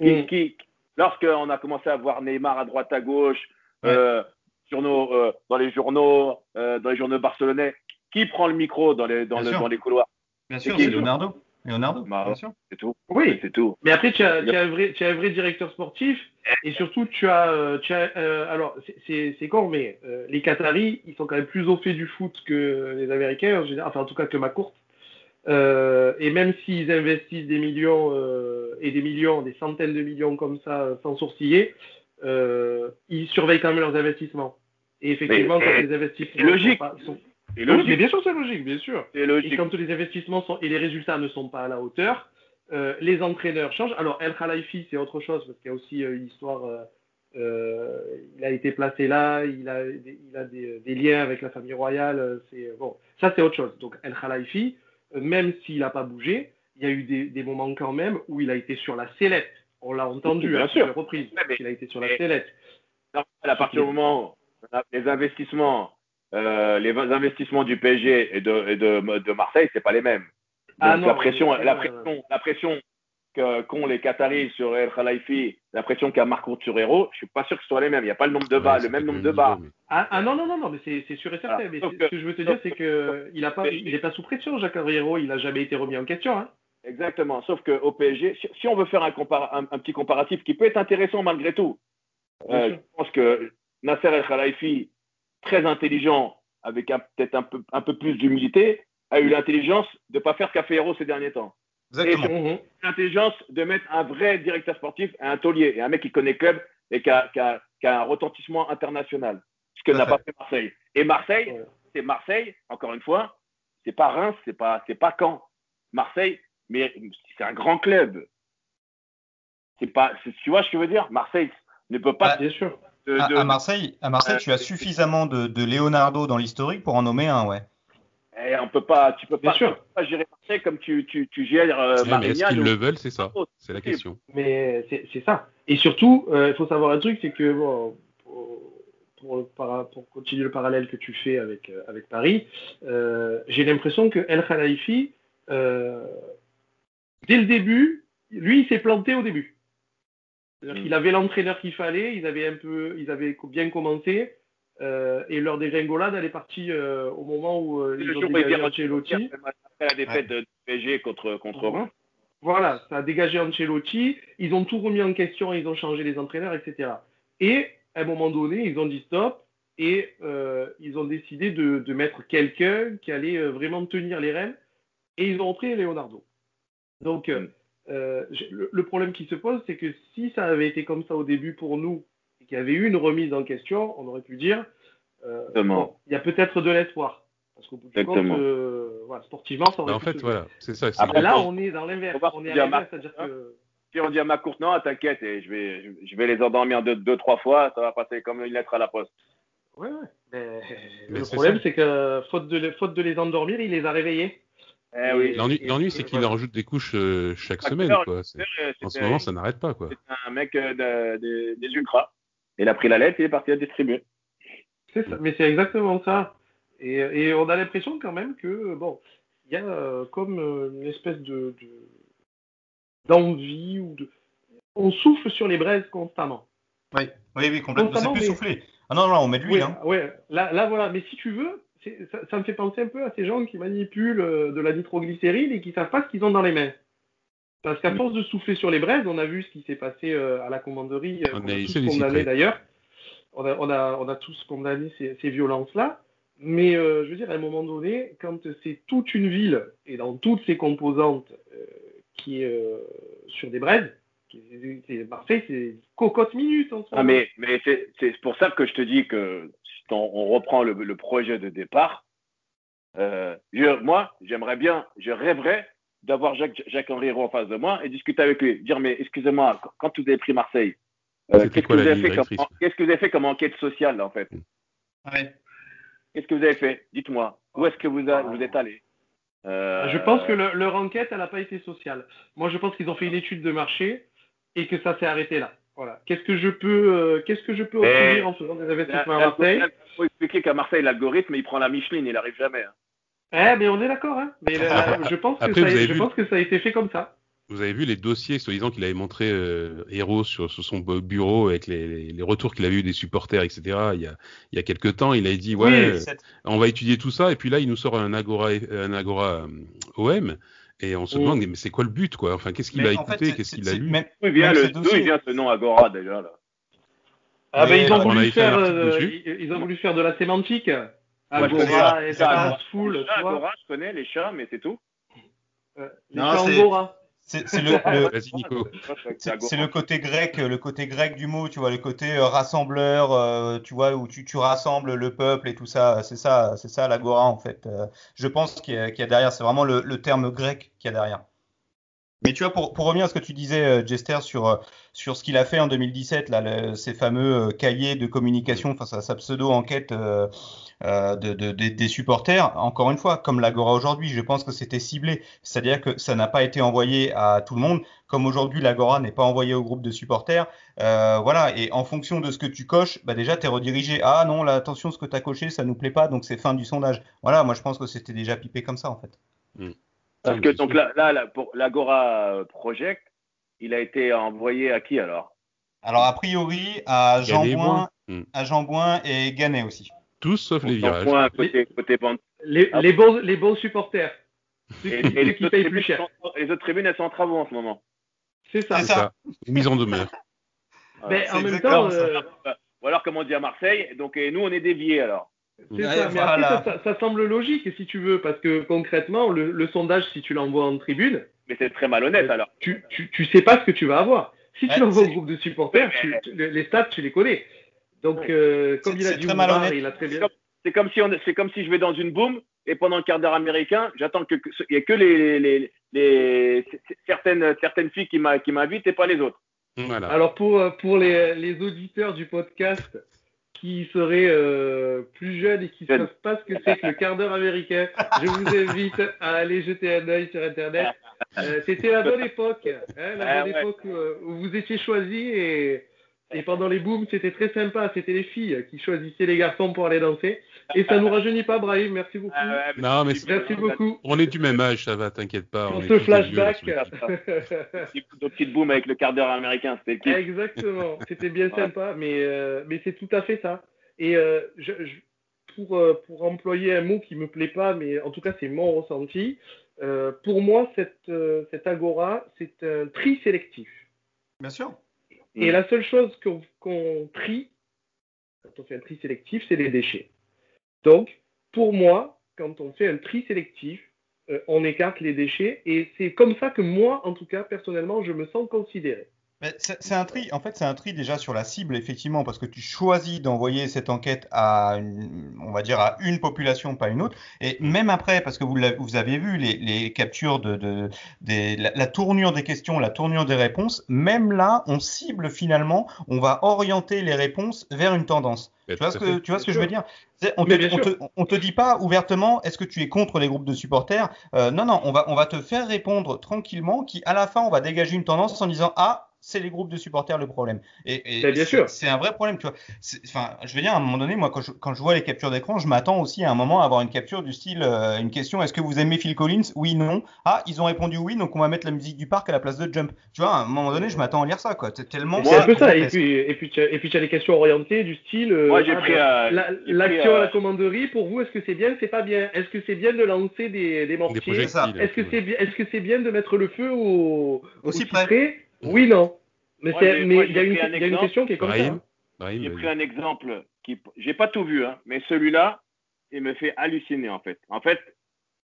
Qui, mm. qui, lorsqu'on a commencé à voir Neymar à droite à gauche, euh, sur nos, euh, dans les journaux, euh, dans les journaux barcelonais. Qui prend le micro dans les, dans, le, dans les couloirs Bien sûr, c'est Leonardo. Leonardo, bah, bien sûr. C'est tout. Oui, c'est tout. Mais après, tu as, tu as, un, vrai, tu as un vrai directeur sportif et surtout, tu as. Euh, tu as alors, c'est con, mais les Qataris, ils sont quand même plus au fait du foot que les Américains, en général, enfin, en tout cas que ma courte. et même s'ils investissent des millions et des millions, des centaines de millions comme ça, sans sourciller, euh, ils surveillent quand même leurs investissements. Et effectivement, quand les investissements logique. Sont logique. Mais bien sûr, c'est logique, bien sûr. Logique. Et quand les investissements sont et les résultats ne sont pas à la hauteur, euh, les entraîneurs changent. Alors, El Khalifi, c'est autre chose parce qu'il y a aussi euh, une histoire. Euh, il a été placé là, il a, il a des, des liens avec la famille royale. C'est bon, ça c'est autre chose. Donc El Khalifi, même s'il n'a pas bougé, il y a eu des, moments quand même où il a été sur la sellette. On l'a entendu Bien à sûr. plusieurs reprises. il a été sur la sellette. À partir du moment où les investissements, euh, les investissements du PSG et de, et de, de Marseille, c'est pas les mêmes. Donc Ah non, la pression, la pression, la pression que- qu'ont les Qataris sur El Khalifi, la pression qu'a Marco sur Hero, je suis pas sûr que ce soit les mêmes. Il n'y a pas le nombre de bas, Ouais, le c'est même nombre de bas. mais- Ah, ah non, non, non, non, mais c'est sûr et certain. Ah, mais ce que je veux te dire, c'est que il a pas, il est pas sous pression, Jacques Henriero. Il a jamais été remis en question. Hein. Exactement. Sauf qu'au PSG, si, si on veut faire un, compara- un, un petit comparatif qui peut être intéressant malgré tout, euh, je pense que Nasser El Khalifi, très intelligent, avec peut-être un peu, un peu plus d'humilité, a eu l'intelligence de ne pas faire ce qu'a fait Hero ces derniers temps. Exactement. Mhm. L'intelligence de mettre un vrai directeur sportif et un taulier, et un mec qui connaît le club et qui a, qui a- qui a un retentissement international. Ce que n'a pas fait Marseille. Et Marseille, Ouais. c'est Marseille, encore une fois, c'est pas Reims, c'est pas, c'est pas Caen. Marseille, mais c'est un grand club. C'est pas, tu vois ce que je veux dire? Marseille ne peut pas. Bah, Bien sûr. De- À, de- à Marseille, à Marseille, Euh, tu as suffisamment de, de Leonardo dans l'historique pour en nommer un, ouais. eh, on peut pas, tu peux pas, sûr. tu peux pas gérer Marseille comme tu, tu, tu gères euh, mais est-ce qu'ils le veulent, c'est ça? C'est la question. Mais c'est ça. Et surtout, euh, il faut savoir un truc, c'est que bon, pour, continuer le parallèle que tu fais avec, euh, avec Paris, euh, j'ai l'impression que El Khalifi, euh, dès le début, lui, il s'est planté au début. Mm. qu'il avait l'entraîneur qu'il fallait, ils avaient un peu, ils avaient bien commencé, euh, et leur dégringolade, elle est partie euh, au moment où euh, Le ils ont où il dégagé Ancelotti. après la défaite de PSG contre, contre Reims. Voilà, ça a dégagé Ancelotti, ils ont tout remis en question, ils ont changé les entraîneurs, etc. Et à un moment donné, ils ont dit stop et euh, ils ont décidé de, de mettre quelqu'un qui allait euh, vraiment tenir les rênes et ils ont repris Leonardo. Donc, euh, euh, le, le problème qui se pose, c'est que si ça avait été comme ça au début pour nous et qu'il y avait eu une remise en question, on aurait pu dire euh, bon, il y a peut-être de l'espoir. Parce qu'au bout du compte, euh, voilà, sportivement, ça aurait en pu fait, se voilà, c'est ça. c'est Après, Là, on est dans l'inverse. On est à l'inverse, c'est-à-dire hein. que. Si on dit à ma courte, non, t'inquiète, et je vais, je- je vais les endormir deux, deux, trois fois, ça va passer comme une lettre à la poste. Ouais, ouais. Mais, Mais le problème, c'est que faute de, faute de les endormir, il les a réveillés. Eh oui. L'ennui, c'est qu'il en rajoute des couches euh, chaque Chaque semaine, heure, quoi. C'est- En ce moment, ça n'arrête pas, quoi. C'est un mec euh, de- de- des ultras. Il a pris la lettre et il est parti la distribuer. C'est ça. Mais c'est exactement ça. Et, et on a l'impression quand même que, bon, il y a euh, comme une espèce de, de- d'envie ou de. On souffle sur les braises constamment. Oui, oui, oui, complètement. C'est plus mais- soufflé. Ah non, non, on met de Oui, l'huile. Hein. ouais. Là, là, voilà. Mais si tu veux, ça, ça me fait penser un peu à ces gens qui manipulent euh, de la nitroglycérine et qui savent pas ce qu'ils ont dans les mains. Parce qu'à Mm. force de souffler sur les braises, on a vu ce qui s'est passé euh, à la commanderie, euh, On a tous condamné d'ailleurs. On a, on, a, on a tous condamné ces, ces violences-là. Mais euh, je veux dire, à un moment donné, quand c'est toute une ville et dans toutes ses composantes euh, qui est euh, sur des braises, c'est- Marseille, c'est cocotte minute en ce Ah, mais mais c'est pour ça que je te dis que on, on reprend le, le projet de départ, euh, je- moi, j'aimerais bien, je rêverais d'avoir Jacques, Jacques Henriero en face de moi et discuter avec lui. Dire, mais excusez-moi, quand- vous avez pris Marseille, euh, qu'est-ce que, vous avez fait comme- directrice qu'est-ce que vous avez fait comme enquête sociale, en fait? Ouais. Qu'est-ce que vous avez fait? Dites-moi. Où est-ce que vous, a- vous êtes allé? Euh, Je pense que le- leur enquête, elle n'a pas été sociale. Moi, je pense qu'ils ont fait une étude de marché et que ça s'est arrêté là. Voilà. Qu'est-ce que je peux, euh, qu'est-ce que je peux Mais- obtenir en faisant des investissements à Il Marseille faut expliquer qu'à Marseille, l'algorithme, il prend la Micheline, il n'arrive jamais. hein. Eh, mais on est d'accord, hein. Mais là, je pense que Après, ça, vous avez je vu- pense que ça a été fait comme ça. Vous avez vu les dossiers, soi-disant qu'il avait montré euh, Héros sur, sur son bu- bureau avec les, les- les retours qu'il avait eu des supporters, etc. Il y a, il y a quelques temps, il avait dit ouais, Oui, euh, on va étudier tout ça, et puis là, il nous sort un Agora, un Agora euh, OM, et on se Mm. demande mais c'est quoi le but, quoi? Enfin, qu'est-ce qu'il a écouté, qu'est-ce qu'il a lu? D'où il vient, ce d'où dossier- il vient ce nom Agora, déjà là Ah, ben, Mais ils ont on voulu faire, ils, ont voulu faire de la sémantique. Agora, ça. espace, vois. Agora, je connais les chats, mais c'est tout. Euh, les Non, chats c'est- Angora. C'est le, le- le côté grec, le côté grec du mot, tu vois, le côté euh, rassembleur, euh, tu vois, où tu, tu rassembles le peuple et tout ça. C'est ça, c'est ça l'agora en fait. Euh, je pense qu'il y, y a derrière, c'est vraiment le, le terme grec qu'il y a derrière. Mais tu vois, pour, pour, revenir à ce que tu disais, euh, Jester, sur, euh, sur ce qu'il a fait en 2017, là, ces fameux euh, cahiers de communication face à sa pseudo-enquête euh, de, de, des supporters, encore une fois, comme l'Agora aujourd'hui, je pense que c'était ciblé. C'est-à-dire que ça n'a pas été envoyé à tout le monde, comme aujourd'hui l'Agora n'est pas envoyé au groupe de supporters. Euh, voilà, et en fonction de ce que tu coches, bah déjà, tu es redirigé. Ah non, là, attention, ce que tu as coché, ça nous plaît pas, donc c'est fin du sondage. Voilà, moi je pense que c'était déjà pipé comme ça, en fait. Mm. Parce que donc là, là, pour l'Agora Project, il a été envoyé à qui alors? Alors a priori à Jean Boin, hmm. à Jean et Ganet aussi. Tous sauf les virages. côté, côté les, ah les, bons, les bons supporters. Et, les, qui payent plus cher. les autres tribunes, elles sont en travaux en ce moment. C'est ça. C'est ça. Mise en demeure. Mais en même temps. Euh... Ou alors, comme on dit à Marseille, donc et nous, on est déviés alors. C'est ça, mais après, ça, semble logique si tu veux, parce que concrètement, le, sondage, si tu l'envoies en tribune. Mais c'est très malhonnête alors. Tu, tu, tu, sais pas ce que tu vas avoir. Si tu l'envoies au groupe de supporters, les stats, tu les connais. Donc, euh, comme il a dit, il a très bien. C'est comme, si c'est comme si je vais dans une boom et pendant le quart d'heure américain, j'attends que il y a que les, les, les, certaines, certaines filles qui m'invitent et pas les autres. Voilà. Alors pour, pour les, les auditeurs du podcast, qui seraient euh, plus jeunes et qui ne savent pas ce que c'est que le quart d'heure américain, je vous invite à aller jeter un œil sur Internet. Euh, c'était la bonne époque, hein, la bonne ah époque où, vous étiez choisis et, et pendant les booms, c'était très sympa. C'était les filles qui choisissaient les garçons pour aller danser. Et ça nous rajeunit pas, Brahim. Merci beaucoup. Ah non, mais merci beaucoup. On est du même âge, ça va, t'inquiète pas. Pour ce flashback. Nos petites boom avec le quart d'heure américain, c'était Exactement. C'était bien sympa, mais, euh, mais c'est tout à fait ça. Et euh, je, pour, euh, pour employer un mot qui me plaît pas, mais en tout cas, c'est mon ressenti. pour moi, cette, cette agora, c'est un tri sélectif. Bien sûr. Et la seule chose qu'on trie, quand on fait un tri sélectif, c'est les déchets. Donc, pour moi, quand on fait un tri sélectif, euh, on écarte les déchets et c'est comme ça que moi, en tout cas, personnellement, je me sens considéré. C'est un tri, en fait, c'est un tri déjà sur la cible, effectivement, parce que tu choisis d'envoyer cette enquête à, une, on va dire, à une population, pas une autre. Et même après, parce que vous, vous avez vu les, les captures de, de des, la, tournure des questions, la tournure des réponses, même là, on cible finalement, on va orienter les réponses vers une tendance. Tu vois, ce que, tu vois ce que je veux dire? On te, on, te, dit pas ouvertement est-ce que tu es contre les groupes de supporters? Euh, Non, non, on va, on va te faire répondre tranquillement, qui à la fin on va dégager une tendance en disant ah c'est les groupes de supporters le problème. Et, bien sûr. C'est un vrai problème, tu vois. Enfin, je veux dire, à un moment donné, moi, quand je, quand je vois les captures d'écran, je m'attends aussi à un moment à avoir une capture du style, euh, une question, est-ce que vous aimez Phil Collins? Oui, non. Ah, ils ont répondu oui, donc on va mettre la musique du parc à la place de Jump. Tu vois, à un moment donné, je m'attends à lire ça, quoi. Tellement. C'est un peu ça. Et puis, et puis, et puis, tu as les questions orientées du style. Euh, moi, j'ai ah, pris. Ben, l'action à la commanderie, pour vous, est-ce que c'est bien, c'est pas bien? Est-ce que c'est bien de lancer des, des mortiers? Est-ce que c'est bien, est-ce que c'est bien de mettre le feu au, au, cyprès Oui, non. Mais il y, a une question qui est comme ça. Hein. J'ai pris un exemple qui, j'ai pas tout vu, hein, mais celui-là, il me fait halluciner en fait. En fait,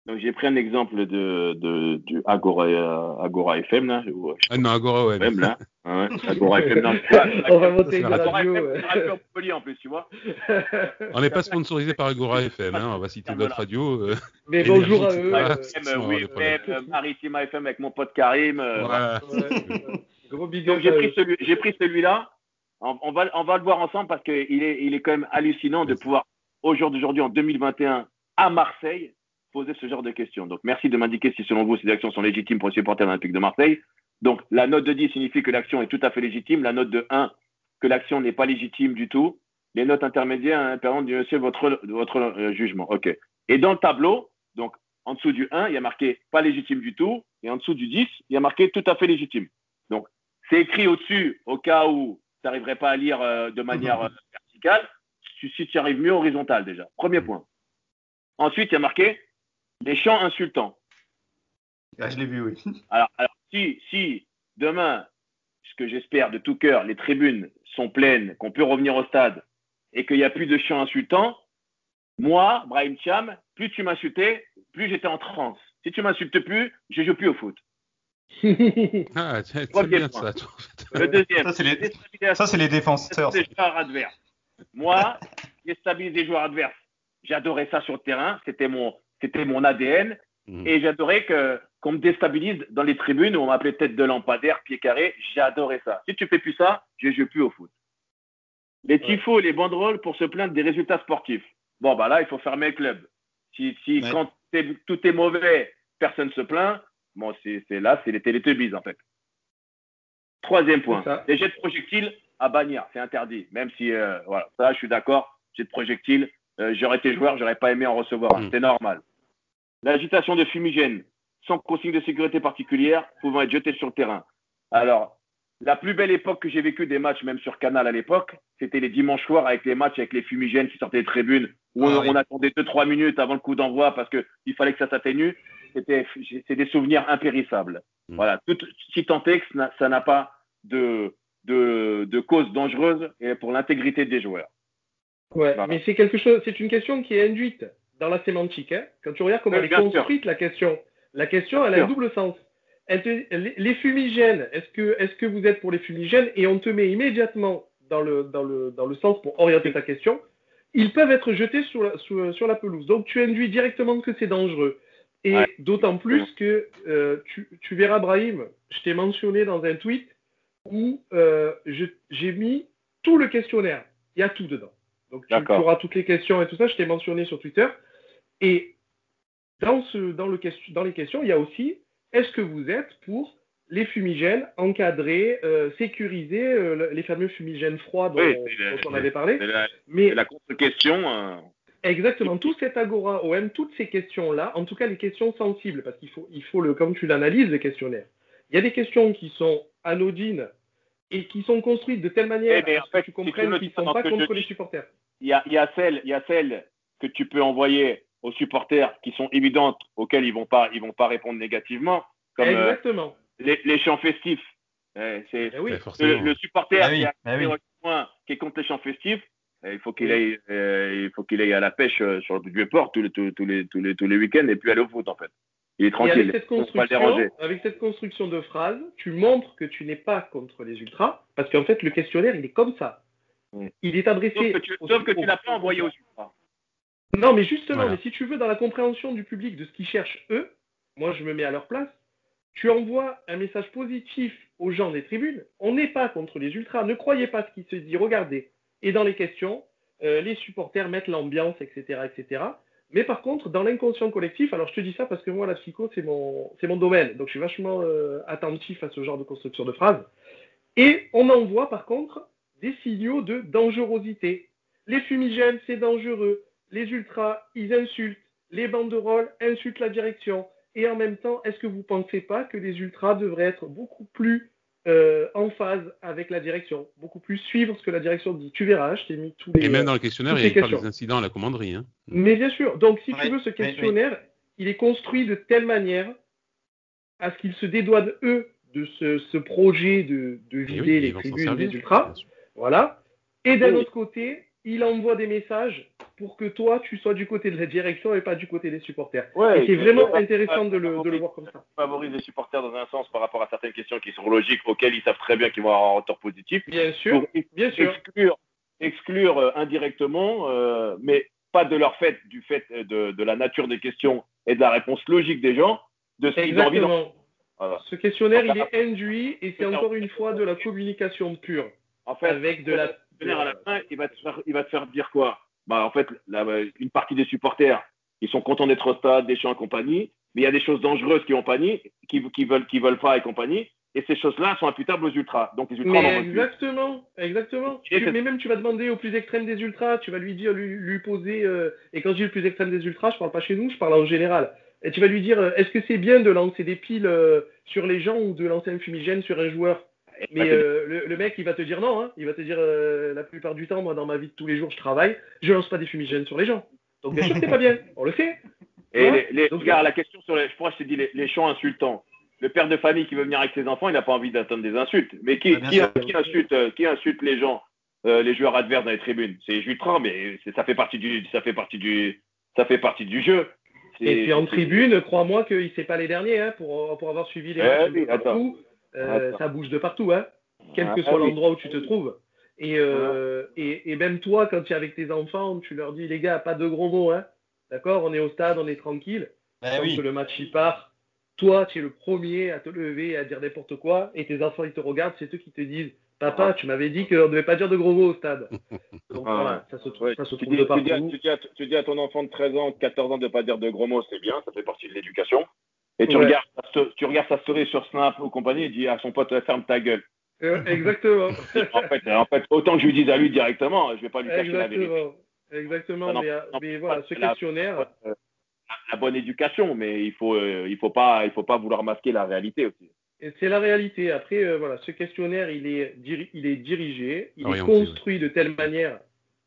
donc j'ai pris un exemple de, de du Agora, euh, Agora FM là. ah non, Agora FM là. Hein, Agora FM. Non, on va monter une radio. Radio Montpellier en plus, tu vois. on n'est pas sponsorisé par Agora FM, hein, on va citer d'autres radios. Euh, mais bonjour à eux. oui, Maritime FM avec mon pote Karim. Euh, ouais. j'ai pris, celui, j'ai pris celui-là. On, va, on va le voir ensemble parce qu'il est, il est quand même hallucinant de pouvoir, aujourd'hui, en 2021, à Marseille, poser ce genre de questions. Donc, merci de m'indiquer si, selon vous, ces actions sont légitimes pour les supporters olympiques de Marseille. Donc, la note de 10 signifie que l'action est tout à fait légitime. La note de 1, que l'action n'est pas légitime du tout. Les notes intermédiaires hein, permettent de monsieur votre, votre euh, jugement. OK. Et dans le tableau, donc, en dessous du 1, il y a marqué pas légitime du tout. Et en dessous du 10, il y a marqué tout à fait légitime. Donc, c'est écrit au-dessus, au cas où tu n'arriverais pas à lire euh, de manière euh, verticale. Si, tu arrives mieux horizontal déjà. Premier point. Ensuite, il y a marqué les chants insultants. Ah, je l'ai vu, oui. Alors, si, si demain, ce que j'espère de tout cœur, les tribunes sont pleines, qu'on peut revenir au stade et qu'il n'y a plus de chants insultants, moi, Brahim Cham, plus tu m'insultais, plus j'étais en transe. Si tu m'insultes plus, je ne joue plus au foot. ah, c'est bien ça. Le deuxième, ça c'est les, défenseurs. Des joueurs adverses. Moi, déstabiliser les joueurs adverses. J'adorais ça sur le terrain. C'était mon, c'était mon ADN. Mhm. Et j'adorais que qu'on me déstabilise dans les tribunes où on m'appelait tête de lampadaire, pied carré. Adoré ça. Si tu fais plus ça, je ne joue plus au foot. Les tifos et les banderoles pour se plaindre des résultats sportifs. Bon, bah là, il faut fermer le club. Si, si quand tout est mauvais, personne se plaint, bon, c'est là, c'est les télétubbies, en fait. Troisième point, les jets de projectiles à bannir, c'est interdit. Même si, euh, voilà, ça, je suis d'accord, jet de projectiles, euh, j'aurais été joueur, j'aurais pas aimé en recevoir, mm. c'est normal. L'agitation de fumigène, sans consigne de sécurité particulière, pouvant être jeté sur le terrain. Alors, la plus belle époque que j'ai vécue des matchs, même sur Canal à l'époque, c'était les dimanches soirs avec les matchs avec les fumigènes qui sortaient des tribunes, où on, ah attendait 2-3 minutes avant le coup d'envoi parce qu'il fallait que ça s'atténue. C'était, c'est des souvenirs impérissables. Mm. Voilà. Tout, si tant est que ça n'a pas de, de, de cause dangereuse pour l'intégrité des joueurs. Ouais, mais c'est quelque chose, c'est une question qui est induite dans la sémantique. Hein. Quand tu regardes comment elle est construite, la question, la question, elle a un double sens. les fumigènes, est-ce que, est que vous êtes pour les fumigènes? Et on te met immédiatement dans le, dans le, dans le sens pour orienter ta question. Ils peuvent être jetés sur la, sur, la pelouse. Donc tu induis directement que c'est dangereux. Et d'autant plus que euh, tu, tu, verras, Brahim, je t'ai mentionné dans un tweet où euh, j'ai mis tout le questionnaire. Il y a tout dedans. Donc tu, auras toutes les questions et tout ça. Je t'ai mentionné sur Twitter. Et dans, ce, dans, le, dans les questions, il y a aussi est-ce que vous êtes pour les fumigènes encadrés, euh, sécurisés, euh, les fameux fumigènes froids dont, on avait parlé. La, Mais la contre-question. Euh, exactement, tout cet agora OM, toutes ces questions-là, en tout cas les questions sensibles, parce qu'il faut, il faut le, comme tu l'analyses, le questionnaire. Il y a des questions qui sont anodines et qui sont construites de telle manière eh que tu comprennes qu'ils ne sont pas contre les supporters. Il y a, il y, a celles, il y a celles que tu peux envoyer aux supporters qui sont évidentes, auxquelles ils ne vont, pas, ils vont pas répondre négativement. Comme, euh, Exactement. les, les, chants festifs. c'est eh oui. le, supporter qui, a qui est contre les chants festifs, il faut qu'il aille, euh, il faut qu'il aille à la pêche euh, sur le vieux port tous les, tous, les, tous les, tous les week-ends et puis aller au foot en fait. Il est tranquille. avec cette, construction, avec cette construction de phrase, tu montres que tu n'es pas contre les ultras, parce qu'en fait, le questionnaire, il est comme ça. Il est adressé. Sauf que tu, sauf que tu l'as pas envoyé aux ultras. Non, mais justement, mais si tu veux, dans la compréhension du public de ce qu'ils cherchent eux, moi je me mets à leur place, tu envoies un message positif aux gens des tribunes. On n'est pas contre les ultras. Ne croyez pas ce qui se dit. Regardez. Et dans les questions, euh, les supporters mettent l'ambiance, etc., etc. Mais par contre, dans l'inconscient collectif, alors je te dis ça parce que moi, la psycho, c'est mon, c'est mon domaine. Donc je suis vachement euh, attentif à ce genre de construction de phrases. Et on envoie par contre des signaux de dangerosité. Les fumigènes, c'est dangereux. Les ultras, ils insultent. Les banderoles insultent la direction. Et en même temps, est-ce que vous ne pensez pas que les ultras devraient être beaucoup plus euh, en phase avec la direction, beaucoup plus suivre ce que la direction dit? Tu verras, je t'ai mis tous les. Et même dans le questionnaire, il y a des incidents à la commanderie. Hein. Mais bien sûr. Donc, si tu veux, ce questionnaire, il est construit de telle manière à ce qu'ils se dédouanent, eux, de ce, projet de, de vider les tribunes des ultras. Voilà. Et d'un autre côté, il envoie des messages pour que toi, tu sois du côté de la direction et pas du côté des supporters. et c'est vraiment intéressant de le, voir comme ça. Favorise les supporters dans un sens par rapport à certaines questions qui sont logiques, auxquelles ils savent très bien qu'ils vont avoir un retour positif. Bien sûr, bien sûr. Exclure, exclure euh, indirectement, euh, mais pas de leur fait, du fait de, la nature des questions et de la réponse logique des gens, de ce qu'ils ont envie voilà. Ce questionnaire, il est induit et c'est encore une fois de la communication pure. En fait, avec de la à la fin, il va te faire, il va te faire dire quoi? Bah en fait, une partie des supporters, ils sont contents d'être au stade, des chants et compagnie, mais il y a des choses dangereuses qui ont compagnie, qui, qui veulent, qui veulent pas et compagnie. Et ces choses-là sont imputables aux ultras. Donc les ultras mais exactement, exactement. mais même tu vas demander au plus extrême des ultras, tu vas lui dire, lui, lui poser. Euh, et quand je dis le plus extrême des ultras, je parle pas chez nous, je parle en général. Et tu vas lui dire, euh, est-ce que c'est bien de lancer des piles euh, sur les gens ou de lancer un fumigène sur un joueur? Mais euh, le, mec, il va te dire non. Hein. Il va te dire euh, la plupart du temps, moi, dans ma vie de tous les jours, je travaille, je lance pas des fumigènes sur les gens. Donc bien sûr, c'est pas bien. On le fait. Et les, regarde, la question sur les, je crois que je t'ai dit les, chants insultants. Le père de famille qui veut venir avec ses enfants, il n'a pas envie d'entendre des insultes. Mais qui, qui, insulte, euh, qui insulte les gens, les joueurs adverses dans les tribunes? C'est Jutran, mais ça fait partie du, ça fait partie du, ça fait partie du jeu. Et puis en tribune, crois-moi qu'il ne sait pas les derniers hein, pour, pour avoir suivi les eh matchs euh, ça bouge de partout, hein, quel que soit l'endroit où tu te trouves. Et, euh, et, et, même toi, quand tu es avec tes enfants, tu leur dis, les gars, pas de gros mots, hein. D'accord? On est au stade, on est tranquille. Ben quand le match y part, toi, tu es le premier à te lever et à dire n'importe quoi, et tes enfants, ils te regardent, c'est eux qui te disent Papa, tu m'avais dit qu'on ne devait pas dire de gros mots au stade. Donc Ah, voilà, ça se, Ouais, ça se tu, trouve dis, de tu dis à- partout. tu dis à- tu dis à ton enfant de 13 ans, 14 ans de ne pas dire de gros mots, c'est bien, ça fait partie de l'éducation. Et tu, Ouais. regardes, tu regardes sa story sur Snap ou compagnie et dis à son pote ferme ta gueule. Euh, exactement. en, fait, en fait, autant que je lui dise à lui directement, je ne vais pas lui cacher la vérité. Exactement. Exactement. Non, mais, euh, non, mais non, voilà, ce la- questionnaire, Euh, la bonne éducation, mais il faut, euh, il faut pas, il faut pas vouloir masquer la réalité aussi. C'est la réalité. Après, euh, voilà, ce questionnaire, il est, diri- il est dirigé, il Orienté, est construit de telle manière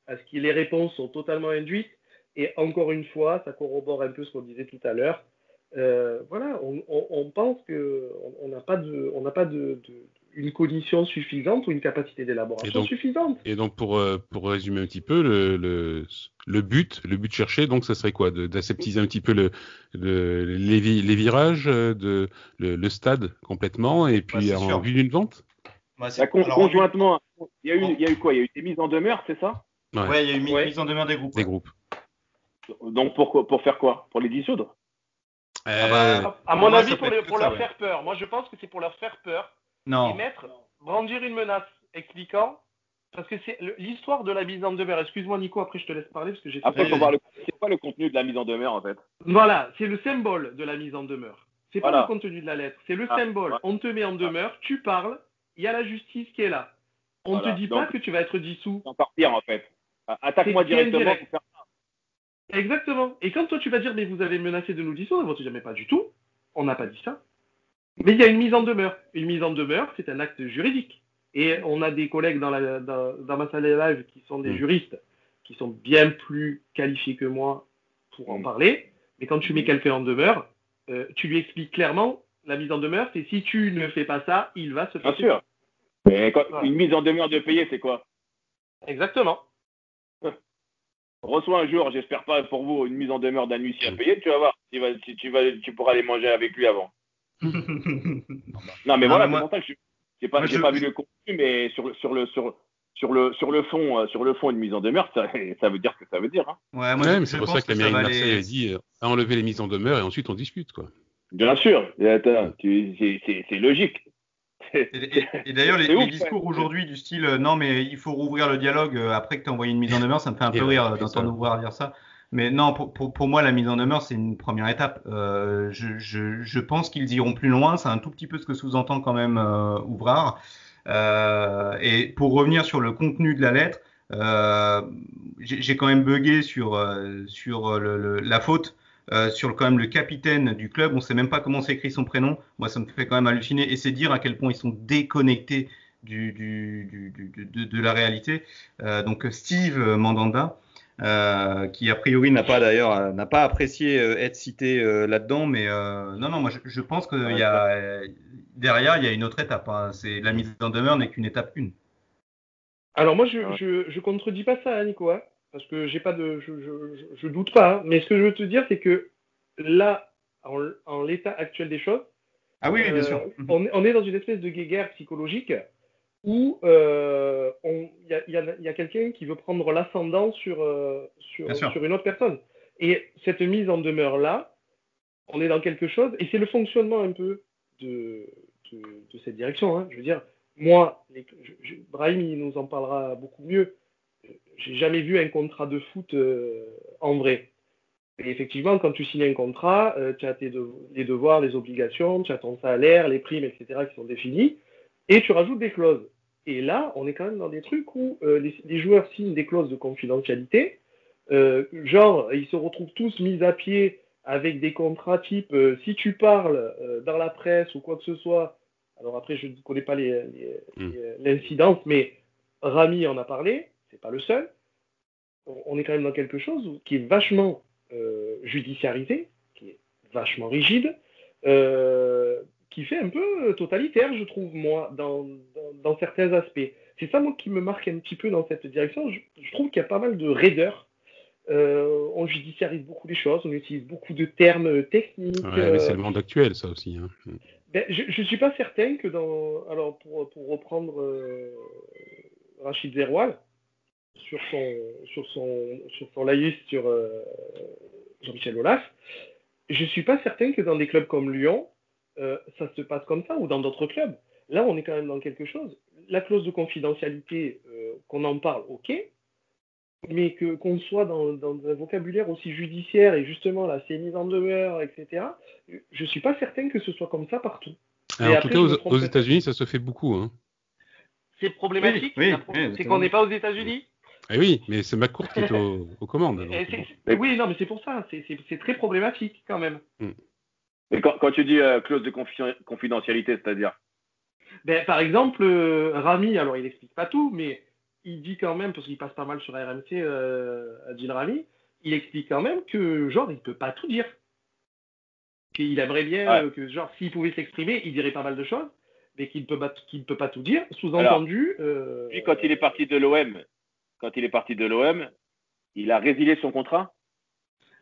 à ce que les réponses sont totalement induites. Et encore une fois, ça corrobore un peu ce qu'on disait tout à l'heure. Euh, voilà, on, on- on pense que on on n'a pas de, on n'a pas de, de- une cognition suffisante ou une capacité Et d'élaboration donc- suffisante. Et donc pour euh, pour résumer un petit peu le, le le but le but cherché donc ça serait quoi? De- d'aseptiser un petit peu le, le les, vi- les virages euh, de le, le stade complètement et puis en sûr. vue d'une vente? Bah, c'est- Là, con- alors, conjointement, il y, a eu, il y a eu quoi? Il y a eu des mises en demeure, c'est ça? Ouais, Ouais, il y a eu une Ouais. mise en demeure des groupes. des groupes. Donc pour, pour faire quoi? Pour les dissoudre? Ah bah, À mon moi, avis, pour, les- ça, leur ouais. faire peur. Moi, je pense que c'est pour leur faire peur et Non. mettre, brandir une menace, expliquant. Parce que c'est l'histoire de la mise en demeure. Excuse-moi, Nico, après je te laisse parler parce que j'ai Après, faut voir le, c'est quoi le contenu de la mise en demeure en fait? Voilà, c'est le symbole de la mise en demeure. C'est pas le contenu de la lettre, c'est le Ah, symbole. ouais. On te met en demeure, tu parles, il y a la justice qui est là. On Voilà. te dit Donc- pas que tu vas être dissous. C'est encore pire en fait. Ah, Attaque-moi directement direct. pour faire Exactement. Et quand toi tu vas dire, mais vous avez menacé de nous dissoudre, ils vont te dire, mais pas du tout. On n'a pas dit ça. Mais il y a une mise en demeure. Une mise en demeure, c'est un acte juridique. Et on a des collègues dans, la, dans, dans ma salle de live qui sont des Mm. juristes, qui sont bien plus qualifiés que moi pour en Mm. parler. Mais quand tu mets quelqu'un en demeure, euh, tu lui expliques clairement, la mise en demeure, c'est si tu ne fais pas ça, il va se Bien passer sûr. Mais quand- Voilà. une mise en demeure de payer, c'est quoi? Exactement. Reçois un jour, j'espère pas pour vous, une mise en demeure d'un huissier à payer, tu vas voir. Tu, vas, tu, tu vas, tu pourras aller manger avec lui avant. Non, mais voilà, c'est pour ça que je j'ai pas, moi, je- pas vu le contenu, mais sur, le- sur, le, sur, sur, le, sur, le fond, euh, sur le fond, une mise en demeure, ça, ça veut dire ce que ça veut dire. Hein. Ouais, moi, Ouais, c'est pour ça que la mairie de Marseille aller- a dit euh, à enlever les mises en demeure et ensuite on discute quoi. Bien sûr, c'est logique. Et, et- et d'ailleurs, les, discours ouais. aujourd'hui du style euh, non, mais il faut rouvrir le dialogue euh, après que tu as envoyé une mise en demeure, ça me fait un peu rire euh, d'entendre ça. Ouvrard dire ça. Mais non, pour, pour, pour moi, la mise en demeure, c'est une première étape. Euh, je, je, je pense qu'ils iront plus loin. C'est un tout petit peu ce que sous-entend quand même euh, Ouvrard. Euh, et pour revenir sur le contenu de la lettre, euh, j'ai quand même bugué sur, euh, sur le- le- la faute. Euh, sur le- quand même le capitaine du club, on sait même pas comment s'écrit son prénom. Moi, ça me fait quand même halluciner et c'est dire à quel point ils sont déconnectés du, du, du, du- de, de la réalité. Euh, donc Steve Mandanda, euh, qui a priori n'a pas d'ailleurs n'a pas apprécié euh, être cité euh, là-dedans, mais euh, non non, moi je, je pense que y a euh, derrière il y a une autre étape. hein. C'est la mise en demeure n'est qu'une étape une. Alors moi, je, Ouais. je, je contredis pas ça, hein, Nico, hein, parce que j'ai pas de, je, je, doute pas. hein. mais ce que je veux te dire, c'est que là, en, en l'état actuel des choses, Ah oui, oui, bien euh, sûr. on, est- on est dans une espèce de guéguerre psychologique où euh, il y a, il y a- il y a quelqu'un qui veut prendre l'ascendant sur, euh, sur, une autre personne. Et cette mise en demeure là, on est dans quelque chose, et c'est le fonctionnement un peu de, de, de cette direction. hein. Je veux dire, moi, les- je- je- Brahim, il nous en parlera beaucoup mieux. J'ai jamais vu un contrat de foot euh, en vrai. Et effectivement, quand tu signes un contrat, euh, tu as tes les devoirs, les obligations, tu as ton salaire, les primes, etc., qui sont définis, et tu rajoutes des clauses. Et là, on est quand même dans des trucs où euh, les, les joueurs signent des clauses de confidentialité, euh, genre, ils se retrouvent tous mis à pied avec des contrats type, si tu parles dans la presse ou quoi que ce soit, alors après, je ne connais pas les- Mm. les- l'incidence, mais Rami en a parlé, c'est pas le seul. On est quand même dans quelque chose qui est vachement euh, judiciarisé, qui est vachement rigide, euh, qui fait un peu totalitaire, je trouve, moi, dans, dans, dans certains aspects. C'est ça, moi, qui me marque un petit peu dans cette direction. Je, je trouve qu'il y a pas mal de raideurs. Euh, on judiciarise beaucoup les choses, on utilise beaucoup de termes techniques. Ouais, mais euh, c'est le monde actuel ça aussi. Hein. ben, je ne suis pas certain que dans. Alors, pour, pour reprendre euh, Rachid Zerwal, sur son, sur son, sur son laïus sur euh, Jean-Michel Aulas, je ne suis pas certain que dans des clubs comme Lyon, euh, ça se passe comme ça ou dans d'autres clubs. Là, on est quand même dans quelque chose. La clause de confidentialité, euh, qu'on en parle, ok, mais que qu'on soit dans, un vocabulaire aussi judiciaire et justement là, c'est mise en demeure, etc. Je suis pas certain que ce soit comme ça partout. en tout cas, aux, États-Unis, ça se fait beaucoup. Hein. C'est problématique. c'est qu'on n'est pas aux États-Unis? Eh oui, mais c'est McCourt qui est aux, commandes. oui, non, mais c'est pour ça. C'est très problématique quand même. Mais quand, quand, tu dis euh, clause de confidentialité, c'est-à-dire? Ben, Par exemple, euh, Rami, alors il n'explique pas tout, mais il dit quand même, parce qu'il passe pas mal sur RMC, euh, Adil Rami, il explique quand même que, genre, il peut pas tout dire. Qu'il aimerait bien que, genre, s'il pouvait s'exprimer, il dirait pas mal de choses, mais qu'il ne peut, pas, qu'il peut pas tout dire. Sous-entendu. Euh, puis quand il est parti de l'OM, quand il est parti de l'OM, il a résilié son contrat?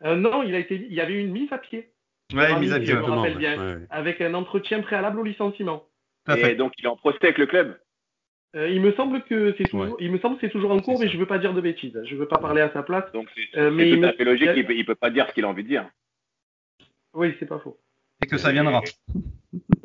Non, il, a été, il y avait une mise à pied. Ouais, mise à pied, je me rappelle bien, avec un entretien préalable au licenciement. Et donc il est en procès avec le club? Euh, il me semble que c'est toujours, il me semble c'est toujours en cours, mais je veux pas dire de bêtises. Je veux pas parler à sa place. Donc c'est euh, tout à fait logique. Il peut, peut pas dire ce qu'il a envie de dire. Oui, c'est pas faux. Et que ça viendra.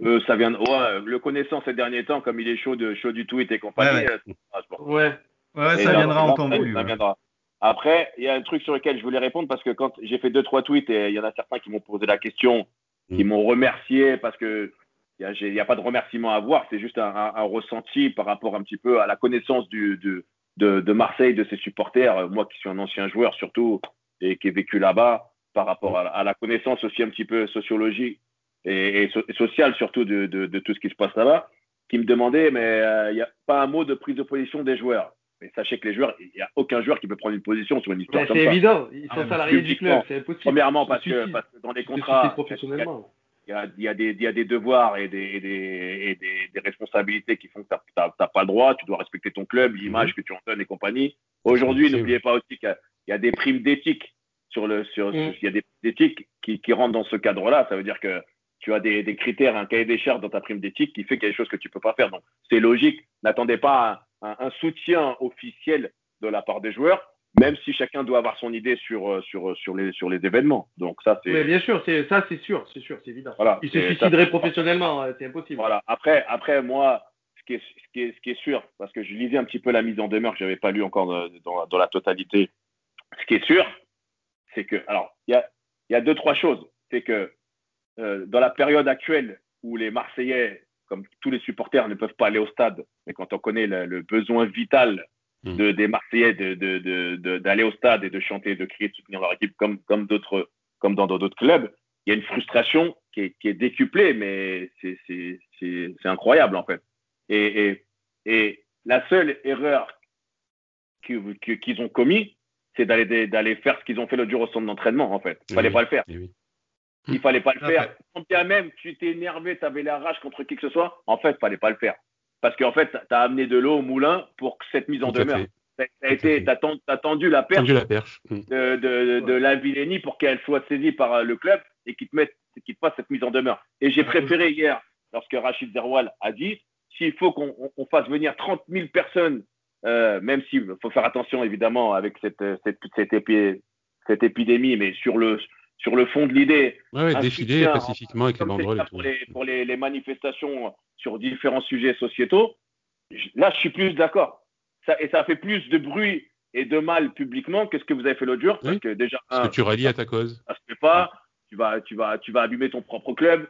Euh, ça vient. Ouais, le connaissant ces derniers temps, comme il est chaud de chaud du tweet et compagnie. Ouais. Ouais, ça viendra en temps voulu. Ça viendra. Après, il y a un truc sur lequel je voulais répondre parce que quand j'ai fait deux trois tweets et il y en a certains qui m'ont posé la question, qui mm. m'ont remercié parce que il n'y a, pas de remerciement à avoir, c'est juste un, ressenti par rapport un petit peu à la connaissance du, de, Marseille, de ses supporters. Moi qui suis un ancien joueur surtout et qui ai vécu là-bas, par rapport à, la connaissance aussi un petit peu sociologique et, sociale surtout de, tout ce qui se passe là-bas, qui me demandait, mais euh, il n'y a pas un mot de prise de position des joueurs. Mais sachez que les joueurs, il n'y a aucun joueur qui peut prendre une position sur une histoire ça. C'est évident, ils sont ah, salariés du club, c'est impossible. Premièrement, parce que, dans les contrats, il y, a, des, des, devoirs et, des, responsabilités qui font que tu n'as pas le droit, tu dois respecter ton club, l'image mhm. que tu en donnes et compagnie. Aujourd'hui, n'oubliez pas aussi qu'il y, a des primes d'éthique sur le, sur, mhm. il y a des éthiques qui, rentrent dans ce cadre-là. Ça veut dire que tu as des, critères, un cahier des charges dans ta prime d'éthique qui fait qu'il y a des choses que tu peux pas faire. Donc, c'est logique. N'attendez pas un, soutien officiel de la part des joueurs même si chacun doit avoir son idée sur, euh, sur, sur, les, sur les événements. Donc ça, c'est. Mais bien sûr, c'est, ça c'est sûr, c'est sûr, c'est évident. Voilà, Il se suiciderait professionnellement, hein, c'est impossible. Voilà. Après, après moi, ce qui, est, ce, qui est, ce qui est sûr, parce que je lisais un petit peu la mise en demeure que je n'avais pas lu encore dans, dans, la totalité, ce qui est sûr, c'est que, alors, il y a, y a deux, trois choses. C'est que euh, dans la période actuelle où les Marseillais, comme tous les supporters, ne peuvent pas aller au stade, mais quand on connaît le besoin vital Mm. de, des Marseillais d'aller de, de, au stade et de chanter, de crier, de soutenir leur équipe comme, comme, comme dans d'autres clubs, il y a une frustration qui est, qui est décuplée, mais c'est incroyable en fait. Et, et, et, la seule erreur qu'ils ont commis, c'est d'aller faire ce qu'ils ont fait l'autre jour au centre d'entraînement en fait. Il fallait pas le faire. Il fallait pas le faire. Quand bien même tu t'es énervé, tu avais la rage contre qui que ce soit, en fait, il fallait pas le faire parce qu'en fait, tu as amené de l'eau au moulin pour cette mise en demeure. Tu as, tendu la perche, mm. de, de, de, la Villénie pour qu'elle soit saisie par euh, le club et qu'il te, mette, qu'il te fasse cette mise en demeure. Et j'ai préféré hier, lorsque Rachid Zerwal a dit, s'il faut qu'on fasse venir 30 000 personnes, euh, même s'il faut faire attention évidemment avec cette, cette, cette, cette épidémie, mais sur le, sur le fond de l'idée. Ouais, défiler pacifiquement avec les banderoles. Pour, les, pour les, les, manifestations sur différents sujets sociétaux, là, je suis plus d'accord. Ça, et ça fait plus de bruit et de mal publiquement que ce que vous avez fait l'autre jour. Parce que déjà. Parce que tu rallies à ta cause. Ça se fait pas. Tu vas, tu, vas, tu vas abîmer ton propre club.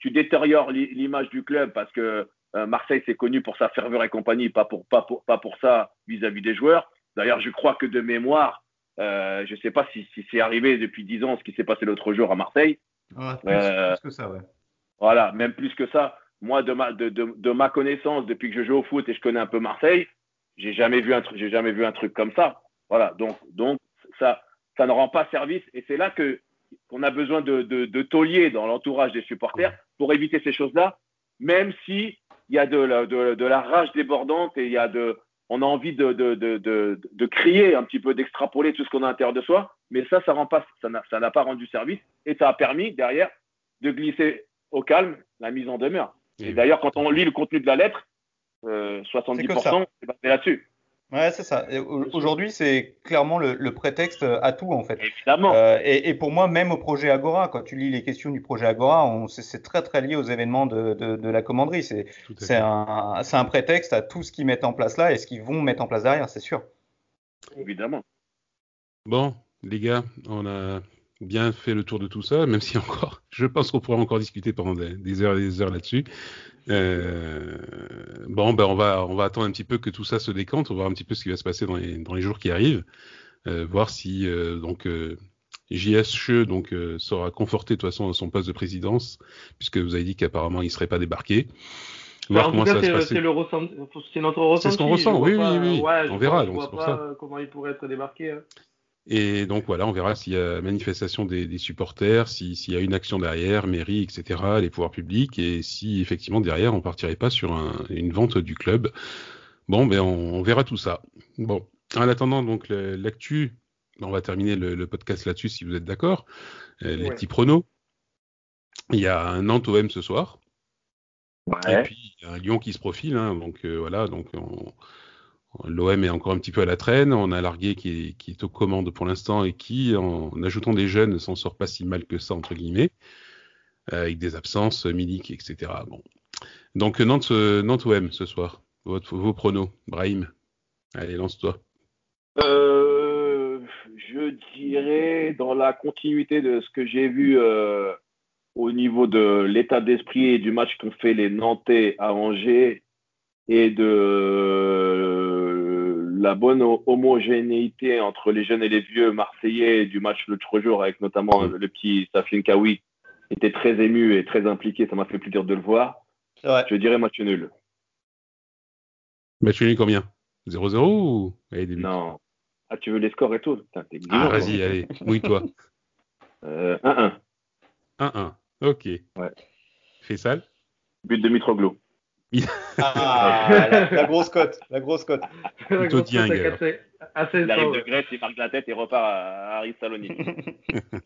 Tu, détériores l'image du club parce que euh, Marseille, c'est connu pour sa ferveur et compagnie, pas pour, pas pour, pas pour ça vis-à-vis des joueurs. D'ailleurs, je crois que de mémoire, euh, je ne sais pas si, si c'est arrivé depuis 10 ans ce qui s'est passé l'autre jour à Marseille. Euh, plus, que ça, ouais. Voilà, même plus que ça. Moi, de ma, de, de, de ma connaissance, depuis que je joue au foot et je connais un peu Marseille, j'ai jamais vu un truc, j'ai jamais vu un truc comme ça. Voilà, donc, donc ça, ça ne rend pas service et c'est là que qu'on a besoin de, de, de tauliers dans l'entourage des supporters pour éviter ces choses-là, même si il y a de de, de la rage débordante et il y a de, on a envie de, de, de, de, crier un petit peu, d'extrapoler tout ce qu'on a à l'intérieur de soi, mais ça, ça n'a ça n'a pas rendu service et ça a permis derrière de glisser au calme la mise en demeure. Et, d'ailleurs, quand on lit le contenu de la lettre, 70% euh, c'est basé là-dessus. Ouais, c'est ça. Aujourd'hui, c'est clairement le, prétexte à tout, en fait. Évidemment. Euh, et, pour moi, même au projet Agora, quand tu lis les questions du projet Agora, c'est très très lié aux événements de, de, la commanderie. C'est un, un, prétexte à tout ce qu'ils mettent en place là et ce qu'ils vont mettre en place derrière, c'est sûr. Évidemment. Bon, les gars, on a bien fait le tour de tout ça, même si encore, je pense qu'on pourrait encore discuter pendant des, heures et des heures là-dessus. Euh, bon, ben on va on va attendre un petit peu que tout ça se décante, on va voir un petit peu ce qui va se passer dans les, dans les jours qui arrivent, euh, voir si euh, donc JSCHE donc sera conforté de toute façon à son poste de présidence, puisque vous avez dit qu'apparemment il serait pas débarqué. Voir comment ça c'est, c'est, le c'est notre ressenti. C'est ce qu'on ressent, oui, oui, oui, on verra. donc c'est pour ça. comment il pourrait être débarqué. Hein. Et donc voilà, on verra s'il y a manifestation des, supporters, s'il y a une action derrière, mairie, etc., les pouvoirs publics, et si effectivement derrière on partirait pas sur une vente du club. Bon, ben on, verra tout ça. Bon, en attendant donc l'actu, on va terminer le, podcast là-dessus si vous êtes d'accord. Euh, les petits pronos. Il y a un Nantes OM ce soir. Et puis il y a un Lyon qui se profile, hein, donc euh, voilà, donc on, L'OM est encore un petit peu à la traîne. On a Largué qui est, aux commandes pour l'instant et qui, en, ajoutant des jeunes, s'en sort pas si mal que ça, entre guillemets, euh, avec des absences, Milik, etc. Bon. Donc Nantes, euh, Nantes OM ce soir. vos pronos, Brahim. Allez, lance-toi. Euh, je dirais dans la continuité de ce que j'ai vu au niveau de l'état d'esprit et du match qu'ont fait les Nantais à Angers et de la bonne homogénéité entre les jeunes et les vieux marseillais du match l'autre jour, avec notamment mm. le petit Safin Kawi, était très ému et très impliqué. Ça m'a fait plaisir de le voir. Je dirais match nul. Match nul combien? 0-0 ou Non. Ah, tu veux les scores et tout? Ah, vas-y, allez, mouille-toi. 1-1. Euh, 1-1, ok. Ouais. Fait sale But de Mitroglou. Ah, la, grosse cote, la grosse cote. Plutôt dingue. Il arrive de Grèce, il marque la tête et repart à, Harry Saloni.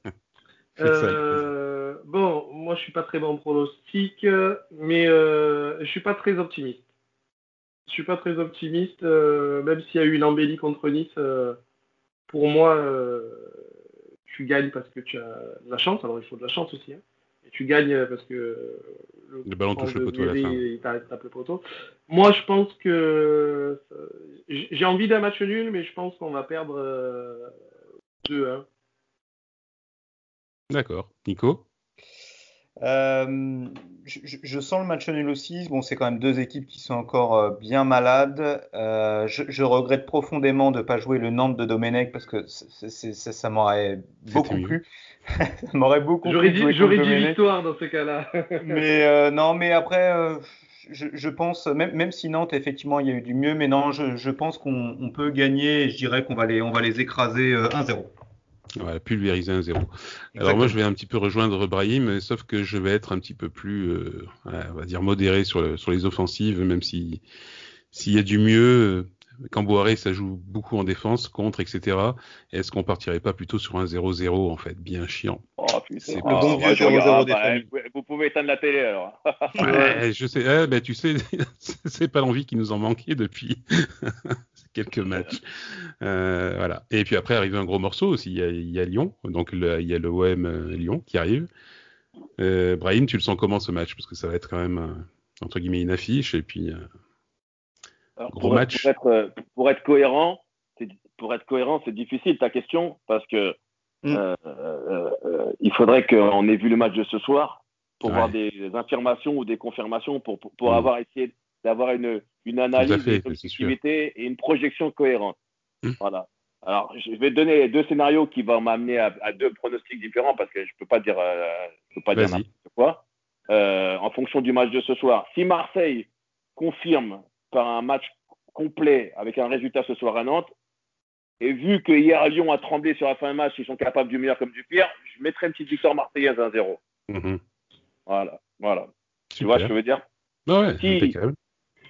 euh, bon, moi je suis pas très bon pronostic, mais euh, je suis pas très optimiste. Je suis pas très optimiste, euh, même s'il y a eu une embellie contre Nice. Euh, pour moi, tu gagnes parce que tu as de la chance. Alors il faut de la chance aussi. Hein tu gagnes parce que le, ballon touche le poteau à la fin. Il tape le poteau. Moi, je pense que j'ai envie d'un match nul, mais je pense qu'on va perdre 2-1. Euh, D'accord. Nico? Euh, je, sens le match nul aussi. Bon, c'est quand même deux équipes qui sont encore euh, bien malades. je, regrette profondément de ne pas jouer le Nantes de Domenech parce que ça m'aurait beaucoup plu. ça m'aurait beaucoup J'aurais dit, j'aurais dit victoire dans ce cas-là. mais euh, non, mais après, euh, je, je, pense, même, même si Nantes, effectivement, il y a eu du mieux, mais non, je, je pense qu'on peut gagner. je dirais qu'on va les, on va les écraser 1-0. Euh, voilà, pulvériser 1-0. Alors moi, je vais un petit peu rejoindre Brahim, sauf que je vais être un petit peu plus, on va dire, modéré sur, sur les offensives, même si s'il y a du mieux, quand Boiré, ça joue beaucoup en défense, contre, etc. Est-ce qu'on partirait pas plutôt sur un 0-0 en fait, bien chiant. Oh, C'est le bon vieux 0-0 bah, Vous pouvez éteindre la télé alors. ouais, je sais, eh, ben, tu sais, c'est pas l'envie qui nous en manquait depuis quelques matchs. Euh, voilà. Et puis après arrive un gros morceau aussi. Il y a, il y a Lyon, donc il y a le OM euh, Lyon qui arrive. Euh, Brahim, tu le sens comment ce match? Parce que ça va être quand même euh, entre guillemets une affiche et puis. Euh, pour, Être, euh, pour, être, cohérent, pour être cohérent, c'est difficile ta question parce que mm. euh, euh, il faudrait qu'on ait vu le match de ce soir pour voir des affirmations ou des confirmations pour, pour, mm. avoir essayé d'avoir une, une analyse d'activité et une projection cohérente. Mm. Voilà. Alors, je vais donner deux scénarios qui vont m'amener à, deux pronostics différents parce que je peux pas dire, je peux pas dire n'importe quoi. en fonction du match de ce soir, si Marseille confirme par un match complet avec un résultat ce soir à Nantes. Et vu que hier Lyon a tremblé sur la fin du match, ils sont capables du meilleur comme du pire, je mettrai une petite victoire marseillaise à 1-0. Mhm. Voilà, voilà. Tu vois ce que je veux dire? Ouais, si,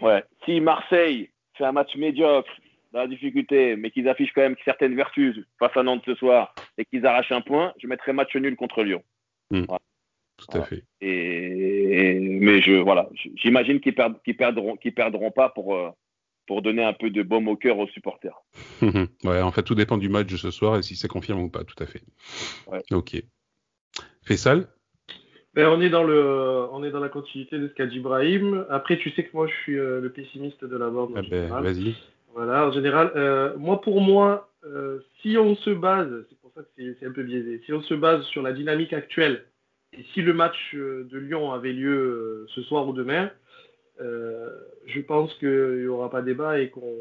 ouais, si Marseille fait un match médiocre dans la difficulté, mais qu'ils affichent quand même certaines vertus face à Nantes ce soir et qu'ils arrachent un point, je mettrai match nul contre Lyon. Mhm. Tout à fait. Et, mais je voilà, j'imagine qu'ils perdront, qu'ils perdront pas pour euh, pour donner un peu de baume au cœur aux supporters. ouais, en fait, tout dépend du match de ce soir et si c'est confirmé ou pas, tout à fait. Ouais. Ok. Faisal? Ben, on est dans le, on est dans la continuité de ce qu'a dit Ibrahim. Après, tu sais que moi, je suis euh, le pessimiste de la bande. ah ben, Vas-y. Voilà, en général, euh, moi pour moi, euh, si on se base, c'est pour ça que c'est un peu biaisé, si on se base sur la dynamique actuelle, et si le match de Lyon avait lieu ce soir ou demain, je pense qu'il n'y aura pas débat et qu'on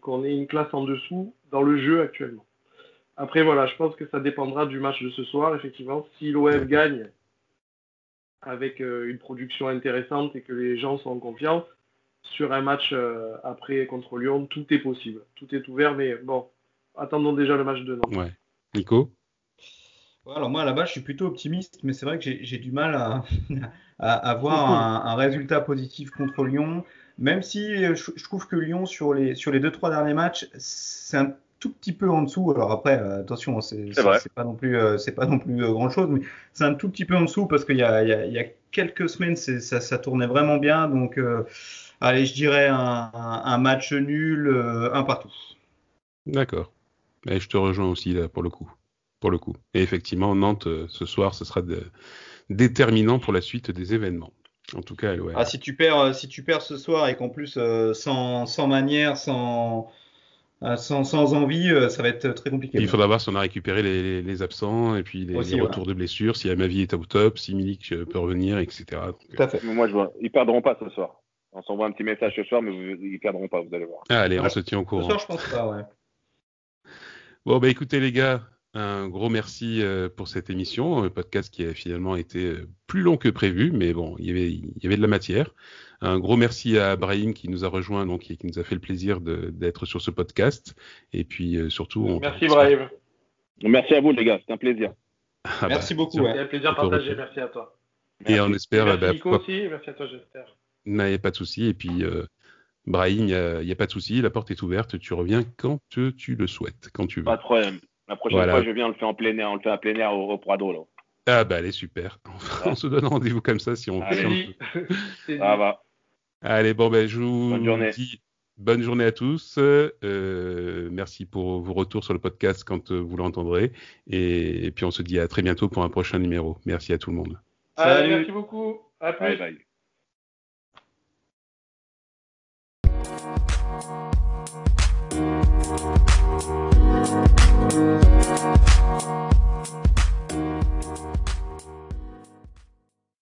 qu'on ait une classe en dessous dans le jeu actuellement. Après, voilà, je pense que ça dépendra du match de ce soir, effectivement. Si l'OM gagne avec une production intéressante et que les gens sont en confiance, sur un match euh, après contre Lyon, tout est possible. Tout est ouvert, mais bon, attendons déjà le match de Nantes. Ouais. Nico? Ouais, Alors moi, à la base, je suis plutôt optimiste, mais c'est vrai que j'ai du mal à, à avoir un, un, résultat positif contre Lyon, même si je, je, trouve que Lyon, sur les, sur les deux, trois derniers matchs, c'est un tout petit peu en dessous. Alors après, euh, attention, c'est pas non plus, euh, c'est pas non plus euh, grand chose, mais c'est un tout petit peu en dessous parce qu'il y a, il y, y a quelques semaines, ça, ça tournait vraiment bien, donc euh, Allez, je dirais un, un match nul, euh, un partout. D'accord. Et je te rejoins aussi là pour le coup. Pour le coup. Et effectivement, Nantes euh, ce soir, ce sera de, déterminant pour la suite des événements. En tout cas, ouais. Ah, si tu perds, si tu perds ce soir et qu'en plus euh, sans, sans manière, sans, sans, sans, envie, ça va être très compliqué. Il faudra voir si on a récupéré les, les, les absents et puis les, Aussi, les retours voilà. de blessures, si Amavi est au top, si Milik peut revenir, etc. Donc, Tout à fait. Moi, je vois. Ils perdront pas ce soir. On s'envoie un petit message ce soir, mais vous, ils perdront pas, vous allez voir. Ah, allez, on se tient au courant. Ce soir, je pense pas, ouais. Bon, bah écoutez les gars, un gros merci euh, pour cette émission, un podcast qui a finalement été euh, plus long que prévu, mais bon, il y avait, il y avait de la matière. Un gros merci à Brahim qui nous a rejoint, donc et qui nous a fait le plaisir d'être sur ce podcast. Et puis euh, surtout, on merci Brahim. Merci à vous les gars, c'est un plaisir. Ah, merci bah, beaucoup. C'est ouais. un plaisir partagé. Merci à toi. Et on espère. Merci bah, Nico aussi. Merci à toi, j'espère. Il n'y a pas de souci. Et puis, euh, Brahim, il n'y a, a, pas de souci. La porte est ouverte. Tu reviens quand tu, tu, le souhaites, quand tu veux. Pas de problème. La prochaine voilà. fois, je viens, on le fait en plein air. On le fait en plein air au, au Prado. Là. Ah, bah, allez, super. Ouais. on se donne rendez-vous comme ça si on, Allez. Ça va. Allez, bon, ben, je vous bonne journée. dis bonne journée à tous. Euh, merci pour vos retours sur le podcast quand vous l'entendrez. Et, puis, on se dit à très bientôt pour un prochain numéro. Merci à tout le monde. Allez, merci beaucoup. Bye bye.